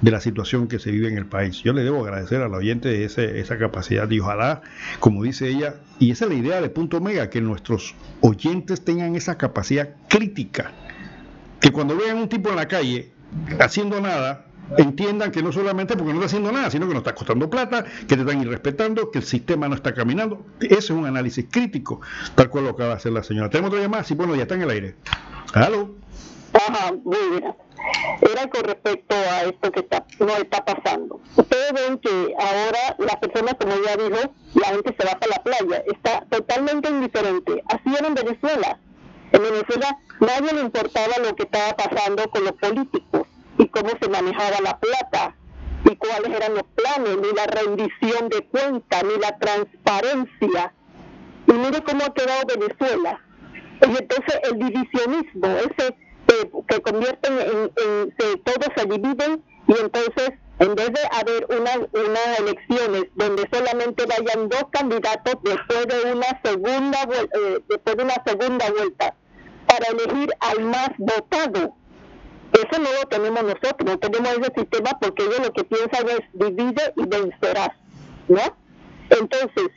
de la situación que se vive en el país. Yo le debo agradecer al oyente ese, esa capacidad y ojalá, como dice ella, y esa es la idea de Punto Omega, que nuestros oyentes tengan esa capacidad crítica, que cuando vean un tipo en la calle haciendo nada, entiendan que no solamente porque no está haciendo nada, sino que no está costando plata, que te están irrespetando, que el sistema no está caminando. Ese es un análisis crítico, tal cual lo acaba de hacer la señora. Tenemos otra llamada, sí, bueno, ya está en el aire. ¿Aló? Ajá, muy bien. Era con respecto a esto que está, no está pasando. Ustedes ven que ahora las personas, como ya dijo, la gente se va para la playa. Está totalmente indiferente. Así era en Venezuela. En Venezuela nadie le importaba lo que estaba pasando con los políticos y cómo se manejaba la plata y cuáles eran los planes, ni la rendición de cuentas, ni la transparencia. Y mire cómo ha quedado Venezuela. Y entonces el divisionismo, ese que convierten en, se, todos se dividen y entonces en vez de haber unas una elecciones donde solamente vayan dos candidatos después de una segunda eh, después de una segunda vuelta para elegir al más votado eso no lo tenemos nosotros no tenemos ese sistema porque ellos lo que piensan es divide y vencerás no entonces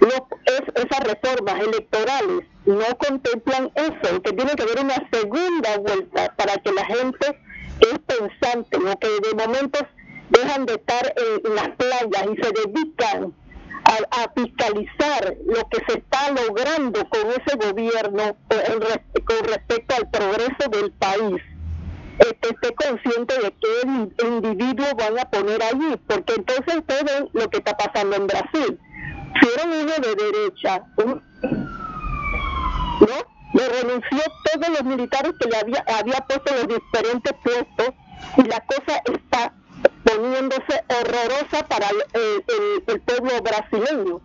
es, esas reformas electorales no contemplan eso, que tiene que haber una segunda vuelta para que la gente es pensante, ¿no? que de momentos dejan de estar en las playas y se dedican a, fiscalizar lo que se está logrando con ese gobierno con respecto al progreso del país. Este, esté consciente de qué individuos van a poner allí, porque entonces ustedes lo que está pasando en Brasil si era uno de derecha, ¿no? Le renunció todos los militares que le había, había puesto en los diferentes puestos y la cosa está poniéndose horrorosa para el, el, pueblo brasileño.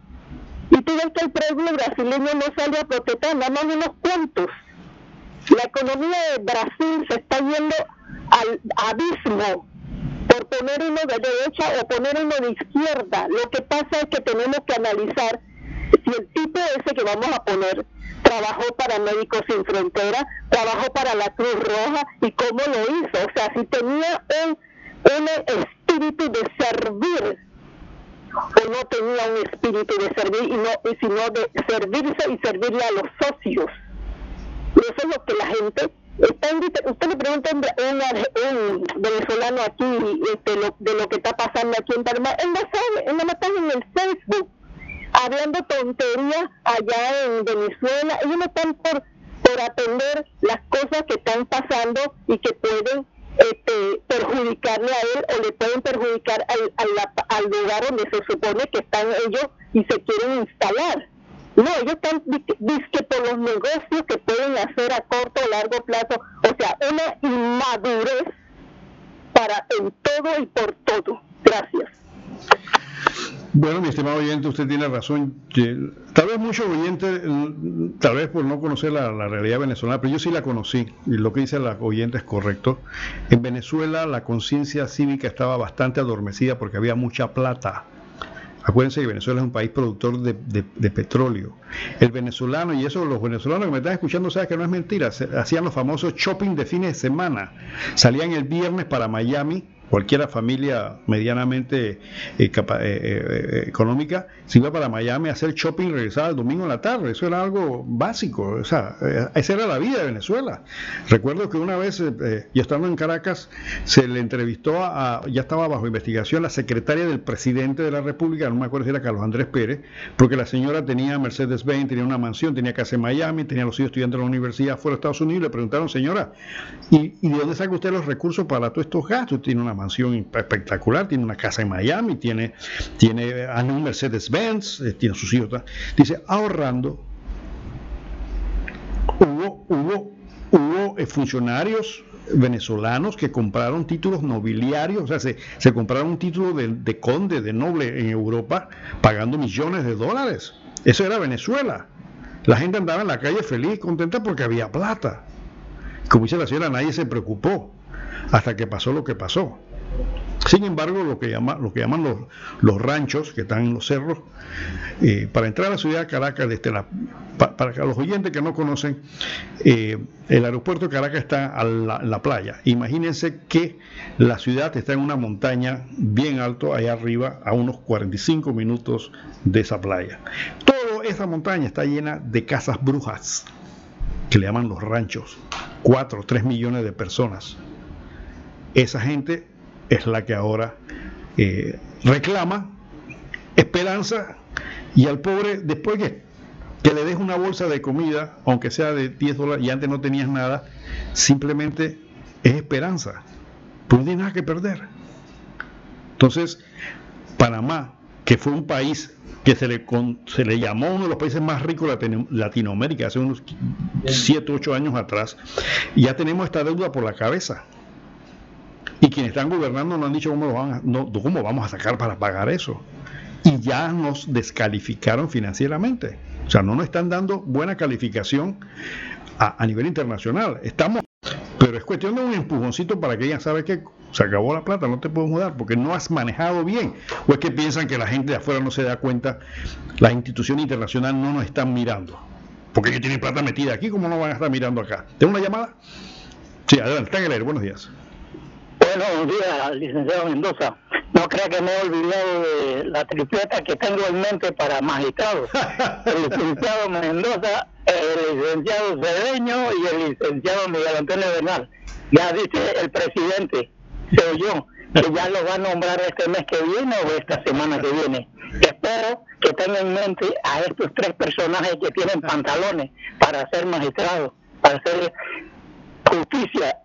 Y tú ves que el pueblo brasileño no sale a protestar, nada más unos cuantos. La economía de Brasil se está yendo al abismo por poner uno de derecha o poner uno de izquierda. Lo que pasa es que tenemos que analizar si el tipo ese que vamos a poner trabajó para Médicos Sin Frontera, trabajó para la Cruz Roja y cómo lo hizo. O sea, si tenía un, un espíritu de servir o no tenía un espíritu de servir y no y sino de servirse y servirle a los socios. Eso es lo que la gente usted le pregunta a un, venezolano aquí este, de lo que está pasando aquí en Panamá, él no sabe, él no está en el Facebook hablando tonterías allá en Venezuela, ellos no están por, por atender las cosas que están pasando y que pueden este, perjudicarle a él o le pueden perjudicar al, al lugar donde se supone que están ellos y se quieren instalar. No, ellos están disque por los negocios que pueden hacer a corto o largo plazo. O sea, una inmadurez para en todo y por todo. Gracias. Bueno, mi estimado oyente, usted tiene razón. Tal vez muchos oyentes, tal vez por no conocer la, realidad venezolana, pero yo sí la conocí y lo que dice la oyente es correcto. En Venezuela la conciencia cívica estaba bastante adormecida porque había mucha plata Acuérdense que Venezuela es un país productor de, petróleo. El venezolano, y eso los venezolanos que me están escuchando saben que no es mentira, hacían los famosos shopping de fines de semana. Salían el viernes para Miami cualquiera familia medianamente eh, eh, eh, económica, se iba para Miami a hacer shopping y regresaba el domingo en la tarde. Eso era algo básico. O sea, esa era la vida de Venezuela. Recuerdo que una vez, yo estando en Caracas, se le entrevistó a, ya estaba bajo investigación, la secretaria del presidente de la República, no me acuerdo si era Carlos Andrés Pérez, porque la señora tenía Mercedes-Benz, tenía una mansión, tenía casa en Miami, tenía los hijos estudiando en la universidad fuera de Estados Unidos. Le preguntaron, señora, ¿y, ¿y de dónde saca usted los recursos para todos estos gastos? Tiene una mansión espectacular, tiene una casa en Miami, tiene, tiene a un Mercedes-Benz, eh, tiene sus hijos. Dice, ahorrando, hubo, hubo, hubo eh, funcionarios venezolanos que compraron títulos nobiliarios, o sea, se, se compraron un título de, de conde, de noble en Europa, pagando millones de dólares. Eso era Venezuela. La gente andaba en la calle feliz, contenta porque había plata. Como dice la señora, nadie se preocupó hasta que pasó lo que pasó. Sin embargo, lo que, llaman los, ranchos, que están en los cerros, eh, para entrar a la ciudad de Caracas, pa- para los oyentes que no conocen, eh, el aeropuerto de Caracas está a la, la playa. Imagínense que la ciudad está en una montaña bien alto, allá arriba, a unos 45 minutos de esa playa. Toda esa montaña está llena de casas brujas, que le llaman los ranchos. 4 o 3 millones de personas. Esa gente es la que ahora eh, reclama esperanza y al pobre, después que, que le des una bolsa de comida, aunque sea de 10 dólares y antes no tenías nada, simplemente es esperanza, pues no tiene nada que perder. Entonces, Panamá, que fue un país que se le, con- se le llamó uno de los países más ricos de Latino- Latinoamérica hace unos 7, 8 años atrás, ya tenemos esta deuda por la cabeza. Y quienes están gobernando no han dicho cómo, lo van a- no, cómo vamos a sacar para pagar eso. Y ya nos descalificaron financieramente. O sea, no nos están dando buena calificación a, nivel internacional. Estamos, pero es cuestión de un empujoncito para que ella sabe que se acabó la plata, no te puedo mudar porque no has manejado bien. O es que piensan que la gente de afuera no se da cuenta, las instituciones internacionales no nos están mirando. Porque ellos tienen plata metida aquí, ¿cómo no van a estar mirando acá? ¿Tengo una llamada? Sí, adelante, está en el aire, buenos días. Buenos días, licenciado Mendoza. No crea que me he olvidado de la tripleta que tengo en mente para magistrados. <laughs> El licenciado Mendoza, el licenciado Cedeño y el licenciado Miguel Antonio Bernal. Ya dice el presidente, se oyó, que ya lo va a nombrar este mes que viene o esta semana que viene. Espero que tenga en mente a estos tres personajes que tienen pantalones para ser magistrados, para hacer justicia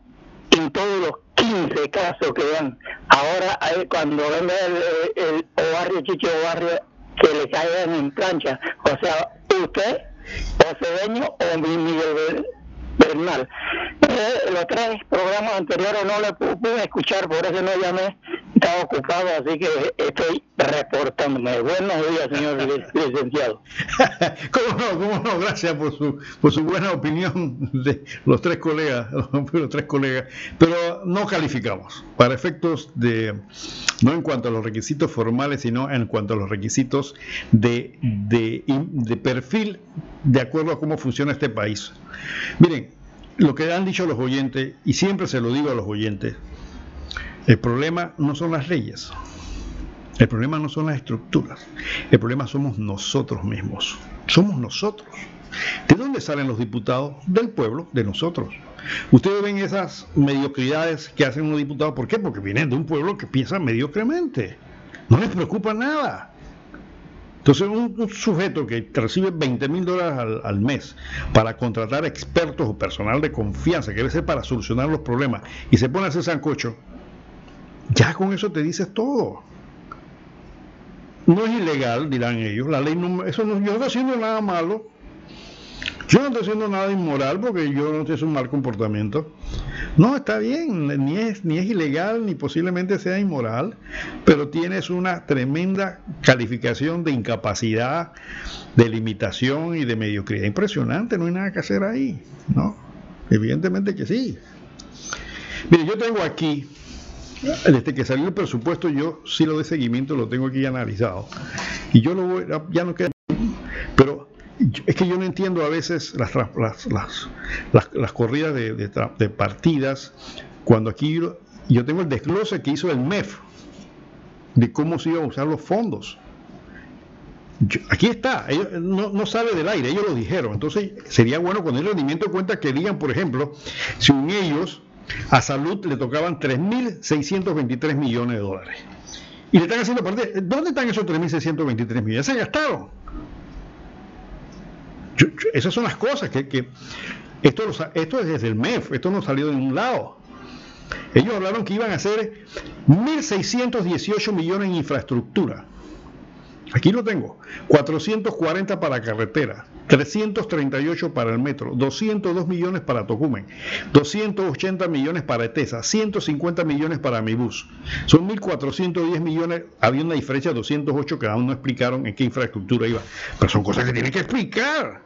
en todos los 15 casos que dan. Ahora, cuando venga el, el, Obarrio, Chicho Obarrio, que le caigan en plancha. O sea, usted, o Cedeño, o mi- Miguel Ber- Bernal. Eh, los tres programas anteriores no le pu- pude escuchar, por eso no llamé. Estaba ocupado, así que estoy reportándome. Buenos días, señor lic- <laughs> licenciado. ¿Cómo no? ¿Cómo no? Gracias por su, por su buena opinión de los tres colegas, <laughs> los tres colegas. Pero no calificamos para efectos de, no en cuanto a los requisitos formales, sino en cuanto a los requisitos de, de, de perfil de acuerdo a cómo funciona este país. Miren, lo que han dicho los oyentes, y siempre se lo digo a los oyentes, el problema no son las leyes. El problema no son las estructuras, el problema somos nosotros mismos. Somos nosotros. ¿De dónde salen los diputados? Del pueblo, de nosotros. Ustedes ven esas mediocridades que hacen unos diputados, ¿por qué? Porque vienen de un pueblo que piensa mediocremente. No les preocupa nada. Entonces, un, un sujeto que recibe 20 mil dólares al, al mes para contratar expertos o personal de confianza, que debe ser para solucionar los problemas, y se pone a hacer sancocho, ya con eso te dices todo. No es ilegal, dirán ellos. La ley no, eso no, yo no estoy haciendo nada malo. Yo no estoy haciendo nada inmoral porque yo no estoy haciendo un mal comportamiento. No, está bien, ni es, ni es ilegal, ni posiblemente sea inmoral, pero tienes una tremenda calificación de incapacidad, de limitación y de mediocridad. Impresionante, no hay nada que hacer ahí, ¿no? Evidentemente que sí. Mire, yo tengo aquí desde que salió el presupuesto yo sí lo de seguimiento lo tengo aquí analizado. Y yo lo voy ya no queda pero es que yo no entiendo a veces las las, las, las, corridas de, de partidas cuando aquí yo, tengo el desglose que hizo el MEF de cómo se iban a usar los fondos. Aquí está, ellos- no, no sale del aire, ellos lo dijeron. Entonces sería bueno cuando el rendimiento de cuenta que digan, por ejemplo, si un ellos a salud le tocaban 3.623 millones de dólares. Y le están haciendo parte. ¿Dónde están esos 3.623 millones? Se gastaron. Esas son las cosas que. que- esto, esto es desde el MEF, esto no salió de ningún lado. Ellos hablaron que iban a hacer 1.618 millones en infraestructura. Aquí lo tengo. 440 para carretera. 338 para el metro, 202 millones para Tocumen, 280 millones para ETESA, 150 millones para mi bus. Son 1.410 millones, había una diferencia de 208 que aún no explicaron en qué infraestructura iba. Pero son cosas que tienen que explicar.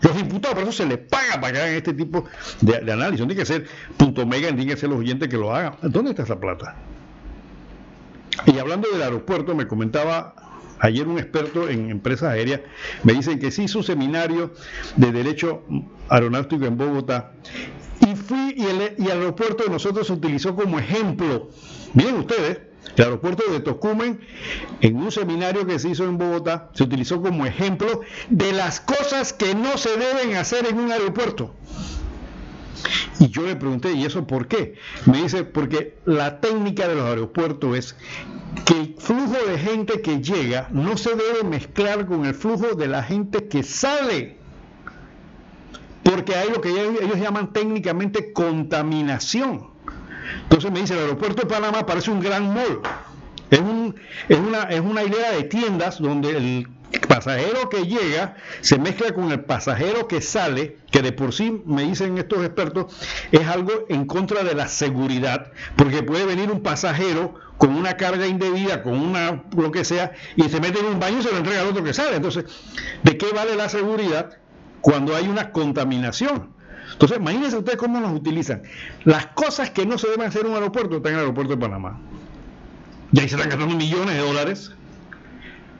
Los diputados, por eso se les paga para que hagan este tipo de, análisis. No tiene que ser punto mega, tiene que ser los oyentes que lo hagan. ¿Dónde está esa plata? Y hablando del aeropuerto, me comentaba ayer un experto en empresas aéreas, me dicen que sí hizo seminario de derecho aeronáutico en Bogotá. Y fui el, y el aeropuerto de nosotros se utilizó como ejemplo. Miren ustedes, el aeropuerto de Tocumen, en un seminario que se hizo en Bogotá, se utilizó como ejemplo de las cosas que no se deben hacer en un aeropuerto. Y yo le pregunté, ¿y eso por qué? Me dice, porque la técnica de los aeropuertos es que el flujo de gente que llega no se debe mezclar con el flujo de la gente que sale. Porque hay lo que ellos llaman técnicamente contaminación. Entonces me dice, el aeropuerto de Panamá parece un gran mall. Es, un, es, una, es una idea de tiendas donde el pasajero que llega se mezcla con el pasajero que sale, que de por sí, me dicen estos expertos, es algo en contra de la seguridad, porque puede venir un pasajero con una carga indebida, con una lo que sea, y se mete en un baño y se lo entrega al otro que sale. Entonces, ¿de qué vale la seguridad cuando hay una contaminación? Entonces, imagínense ustedes cómo nos utilizan. Las cosas que no se deben hacer en un aeropuerto están en el aeropuerto de Panamá. Y ahí se están gastando millones de dólares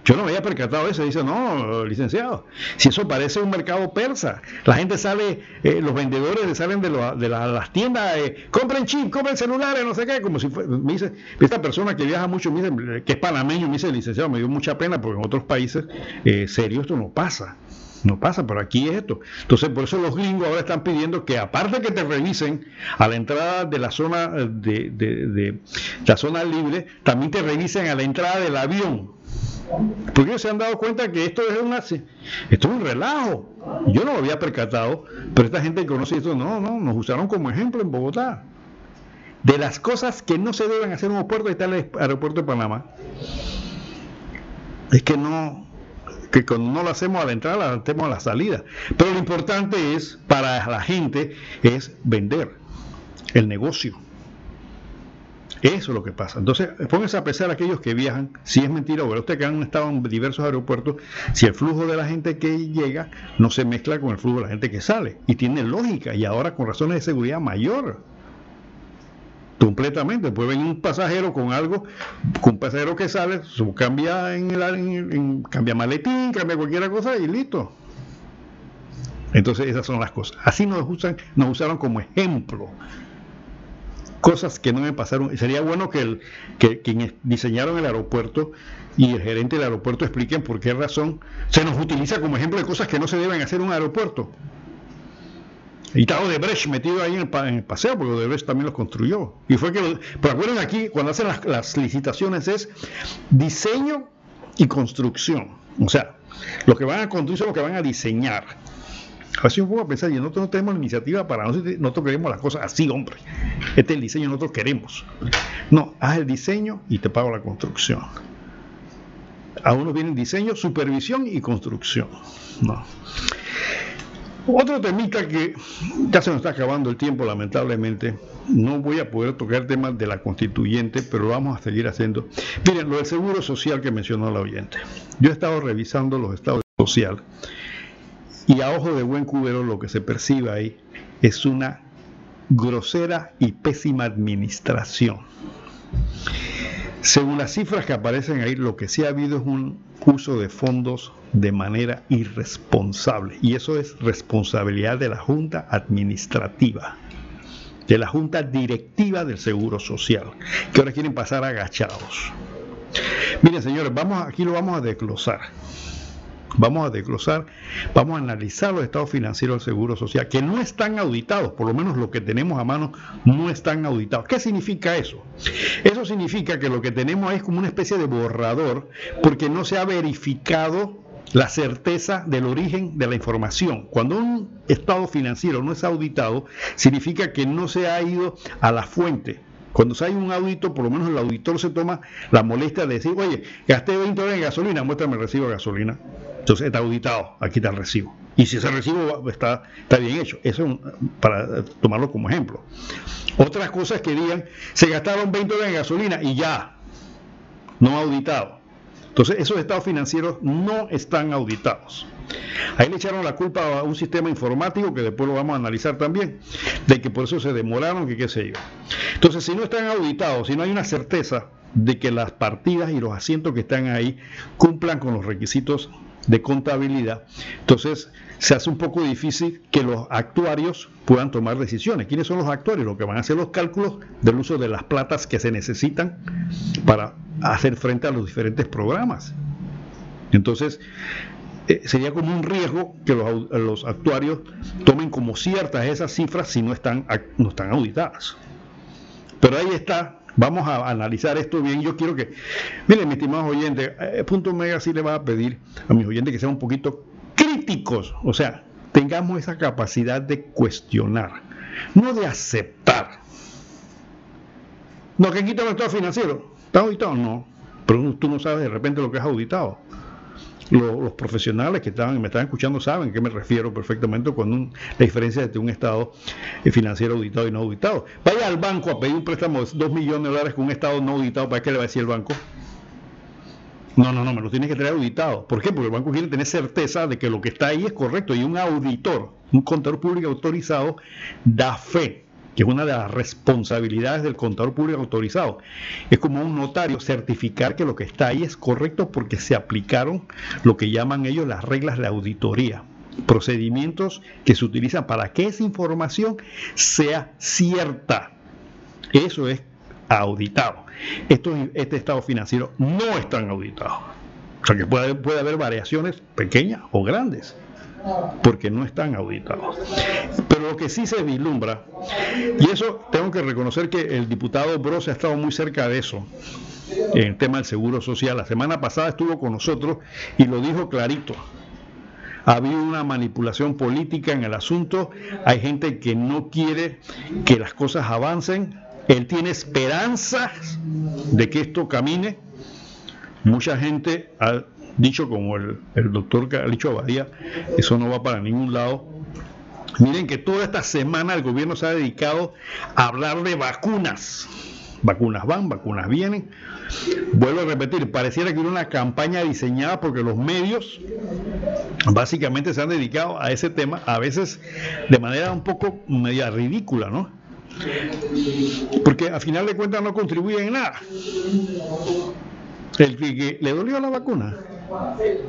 yo no me había percatado eso. Dice, no, licenciado, si eso parece un mercado persa. La gente sale, eh, los vendedores salen de, las tiendas, eh, compren chip, compren celulares, no sé qué. Como si me dice, esta persona que viaja mucho, me dice, que es panameño, me dice, licenciado, me dio mucha pena porque en otros países, eh, serio, esto no pasa. No pasa, pero aquí es esto. Entonces, por eso los gringos ahora están pidiendo que aparte que te revisen a la entrada de la zona de, de la zona libre, también te revisen a la entrada del avión porque ellos se han dado cuenta que esto es, una, esto es un relajo. Yo no lo había percatado, pero esta gente que conoce esto, no, no, nos usaron como ejemplo en Bogotá. De las cosas que no se deben hacer en un aeropuerto, está el aeropuerto de Panamá. Es que no, que cuando no lo hacemos a la entrada, lo hacemos a la salida. Pero lo importante es, para la gente, es vender el negocio. Eso es lo que pasa. Entonces, pónganse a pesar aquellos que viajan, si es mentira, o usted que han estado en diversos aeropuertos, si el flujo de la gente que llega no se mezcla con el flujo de la gente que sale. Y tiene lógica, y ahora con razones de seguridad mayor. Completamente. Puede venir un pasajero con algo, con un pasajero que sale, cambia en, el, cambia maletín, cambia cualquier cosa y listo. Entonces esas son las cosas. Así nos usan, nos usaron como ejemplo cosas que no me pasaron. Sería bueno que, el, que quienes diseñaron el aeropuerto y el gerente del aeropuerto expliquen por qué razón se nos utiliza como ejemplo de cosas que no se deben hacer en un aeropuerto. Y estaba Odebrecht metido ahí en el, paseo, porque Odebrecht también los construyó. Y fue que, pero acuerden aquí, cuando hacen las, las licitaciones es diseño y construcción. O sea, lo que van a construir son lo que van a diseñar. Así un poco a pensar, y nosotros no tenemos la iniciativa para nosotros, nosotros queremos las cosas así, hombre. Este es el diseño que nosotros queremos. No, haz el diseño y te pago la construcción. A uno viene diseño, supervisión y construcción. No. Otro temita que ya se nos está acabando el tiempo, lamentablemente. No voy a poder tocar temas de la constituyente, pero vamos a seguir haciendo. Miren, lo del seguro social que mencionó la oyente. Yo he estado revisando los estados social y a ojo de buen cubero lo que se percibe ahí es una grosera y pésima administración. Según las cifras que aparecen ahí, lo que sí ha habido es un uso de fondos de manera irresponsable. Y eso es responsabilidad de la Junta Administrativa, de la Junta Directiva del Seguro Social, que ahora quieren pasar agachados. Miren, señores, vamos, aquí lo vamos a desglosar. Vamos a desglosar, vamos a analizar los estados financieros del Seguro Social, que no están auditados, por lo menos lo que tenemos a mano no están auditados. ¿Qué significa eso? Eso significa que lo que tenemos es como una especie de borrador, porque no se ha verificado la certeza del origen de la información. Cuando un estado financiero no es auditado, significa que no se ha ido a la fuente Cuando se hay un audito, por lo menos el auditor se toma la molestia de decir, oye, gasté 20 dólares en gasolina, muéstrame el recibo de gasolina. Entonces está auditado, aquí está el recibo. Y si ese recibo está, está bien hecho, eso es para tomarlo como ejemplo. Otras cosas que digan, se gastaron 20 dólares en gasolina y ya, no auditado. Entonces, esos estados financieros no están auditados. Ahí le echaron la culpa a un sistema informático que después lo vamos a analizar también, de que por eso se demoraron, que qué sé yo. Entonces, si no están auditados, si no hay una certeza de que las partidas y los asientos que están ahí cumplan con los requisitos de contabilidad, entonces se hace un poco difícil que los actuarios puedan tomar decisiones. ¿Quiénes son los actuarios? Los que van a hacer los cálculos del uso de las platas que se necesitan para hacer frente a los diferentes programas. Entonces, eh, sería como un riesgo que los, actuarios tomen como ciertas esas cifras si no están, no están auditadas. Pero ahí está, vamos a analizar esto bien. Yo quiero que, miren, mis estimados oyentes, eh, Punto Mega sí le va a pedir a mis oyentes que sean un poquito críticos, o sea, tengamos esa capacidad de cuestionar, no de aceptar. No, que está el estado financiero. ¿Está auditado? No. Pero tú no sabes de repente lo que es auditado. Los, profesionales que estaban, me estaban escuchando saben a qué me refiero perfectamente con la diferencia entre un estado financiero auditado y no auditado. Vaya al banco a pedir un préstamo de 2 millones de dólares con un estado no auditado, ¿para qué le va a decir el banco? No, no, no, me lo tiene que traer auditado. ¿Por qué? Porque el banco quiere tener certeza de que lo que está ahí es correcto y un auditor, un contador público autorizado, da fe, que es una de las responsabilidades del contador público autorizado. Es como un notario certificar que lo que está ahí es correcto porque se aplicaron lo que llaman ellos las reglas de auditoría procedimientos que se utilizan para que esa información sea cierta. Eso es auditado. este estado financiero no están auditados. O sea que puede, puede haber variaciones pequeñas o grandes porque no están auditados. Pero lo que sí se vislumbra, y eso tengo que reconocer que el diputado Bros ha estado muy cerca de eso, en el tema del seguro social. La semana pasada estuvo con nosotros y lo dijo clarito. Ha habido una manipulación política en el asunto, hay gente que no quiere que las cosas avancen, él tiene esperanzas de que esto camine. Mucha gente ha dicho, como el, doctor Calicho Abadía, eso no va para ningún lado. Miren que toda esta semana el gobierno se ha dedicado a hablar de vacunas. Vacunas van, vacunas vienen. Vuelvo a repetir, pareciera que era una campaña diseñada porque los medios básicamente se han dedicado a ese tema, a veces de manera un poco media ridícula, ¿no? Porque a final de cuentas no contribuye en nada. El que, le dolió la vacuna,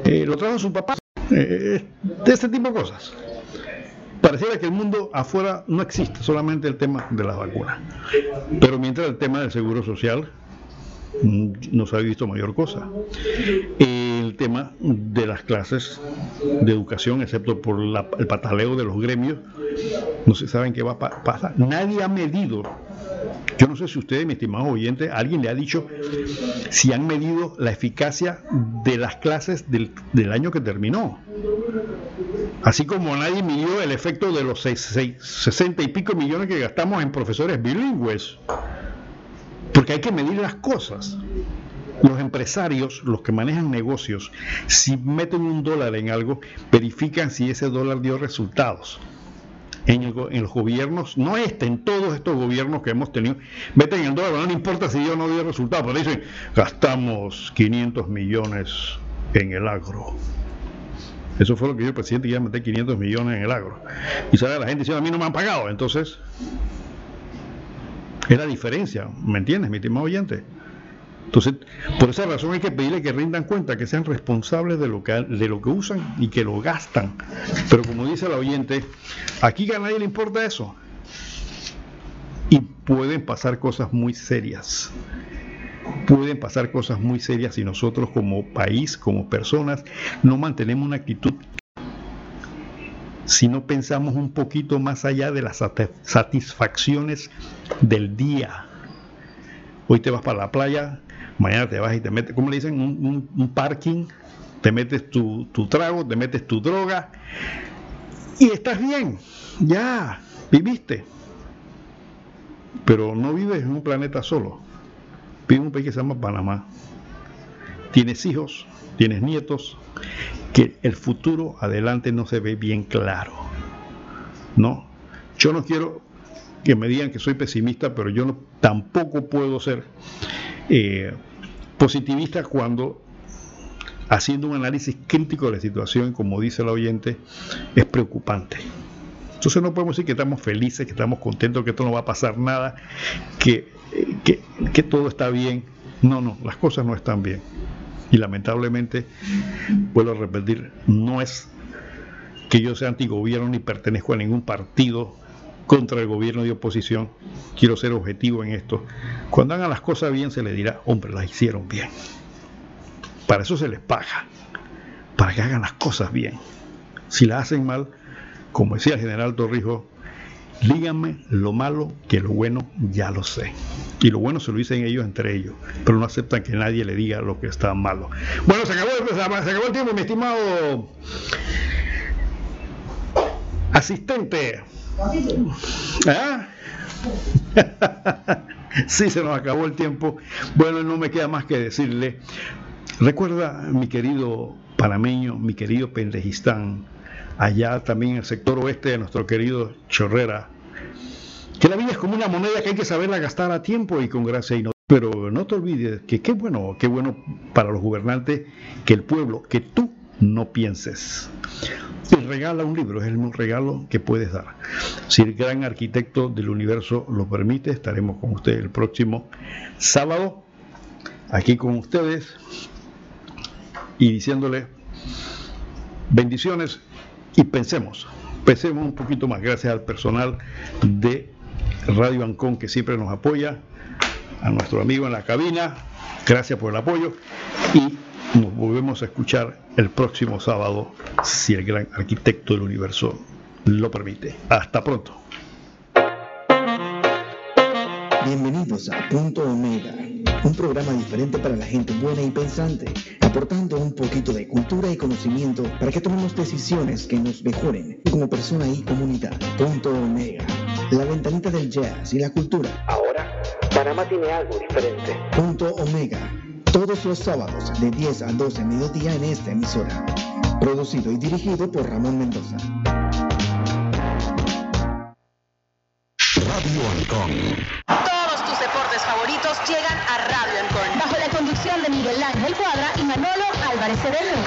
eh, lo trajo su papá, eh, de este tipo de cosas. Pareciera que el mundo afuera no existe, solamente el tema de las vacunas. Pero mientras el tema del seguro social no se ha visto mayor cosa. El tema de las clases de educación, excepto por el pataleo de los gremios, no se saben qué va a pasar. Nadie ha medido, yo no sé si ustedes, mi estimado oyente, alguien le ha dicho si han medido la eficacia de las clases del, del año que terminó. Así como nadie midió el efecto de los 60 y pico millones que gastamos en profesores bilingües. Porque hay que medir las cosas. Los empresarios, los que manejan negocios, si meten un dólar en algo, verifican si ese dólar dio resultados en, los gobiernos, no este, en todos estos gobiernos que hemos tenido, meten el dólar, no importa si yo no dio resultado, pero dicen, gastamos 500 millones en el agro. Eso fue lo que dijo el presidente, que iba meter 500 millones en el agro. Y sabe la gente diciendo, a mí no me han pagado. Entonces, es la diferencia, ¿me entiendes, mi estimado oyente? Entonces, por esa razón hay que pedirle que rindan cuenta, que sean responsables de lo que, de lo que usan y que lo gastan. Pero como dice el oyente, aquí a nadie le importa eso. Y pueden pasar cosas muy serias. Pueden pasar cosas muy serias si nosotros como país, como personas, no mantenemos una actitud si no pensamos un poquito más allá de las satisfacciones del día. Hoy te vas para la playa, mañana te vas y te metes, ¿cómo le dicen? Un, parking, te metes tu, tu, trago, te metes tu droga y estás bien, ya, viviste. pero no vives en un planeta solo. Vives en un país que se llama Panamá. Tienes hijos, tienes nietos, que el futuro adelante no se ve bien claro. No, yo no quiero que me digan que soy pesimista, pero yo no, tampoco puedo ser eh, positivista cuando haciendo un análisis crítico de la situación, como dice el oyente, es preocupante. Entonces no podemos decir que estamos felices, que estamos contentos, que esto no va a pasar nada, que, que todo está bien. No, no, las cosas no están bien. Y lamentablemente, vuelvo a repetir, no es que yo sea antigobierno ni pertenezco a ningún partido contra el gobierno de oposición. Quiero ser objetivo en esto. Cuando hagan las cosas bien se les dirá, hombre, las hicieron bien. Para eso se les paga, para que hagan las cosas bien. Si las hacen mal, como decía el general Torrijos, díganme lo malo que lo bueno ya lo sé. Y lo bueno se lo dicen ellos entre ellos, pero no aceptan que nadie le diga lo que está malo. Bueno, se acabó, se acabó el tiempo, mi estimado asistente. ¿Ah? <laughs> sí, se nos acabó el tiempo. Bueno, no me queda más que decirle, recuerda mi querido panameño, mi querido Pendejistán, allá también en el sector oeste de nuestro querido Chorrera, que la vida es como una moneda que hay que saberla gastar a tiempo y con gracia y no. Pero no te olvides que qué bueno, qué bueno para los gobernantes que el pueblo, que tú no pienses. Te regala un libro, es el regalo que puedes dar. Si el gran arquitecto del universo lo permite, estaremos con ustedes el próximo sábado, aquí con ustedes, y diciéndole bendiciones y pensemos, pensemos un poquito más, gracias al personal de Radio Ancón que siempre nos apoya, a nuestro amigo en la cabina, gracias por el apoyo y nos volvemos a escuchar el próximo sábado, si el gran arquitecto del universo lo permite. Hasta pronto. Bienvenidos a Punto Omega, un programa diferente para la gente buena y pensante, aportando un poquito de cultura y conocimiento para que tomemos decisiones que nos mejoren como persona y comunidad. Punto Omega, la ventanita del jazz y la cultura. Ahora, Panamá tiene algo diferente. Punto Omega, todos los sábados de 10 a 12 mediodía en esta emisora. Producido y dirigido por Ramón Mendoza. Radio Ancón. Todos tus deportes favoritos llegan a Radio Ancón. Bajo la conducción de Miguel Ángel Cuadra y Manolo Álvarez Cedeño.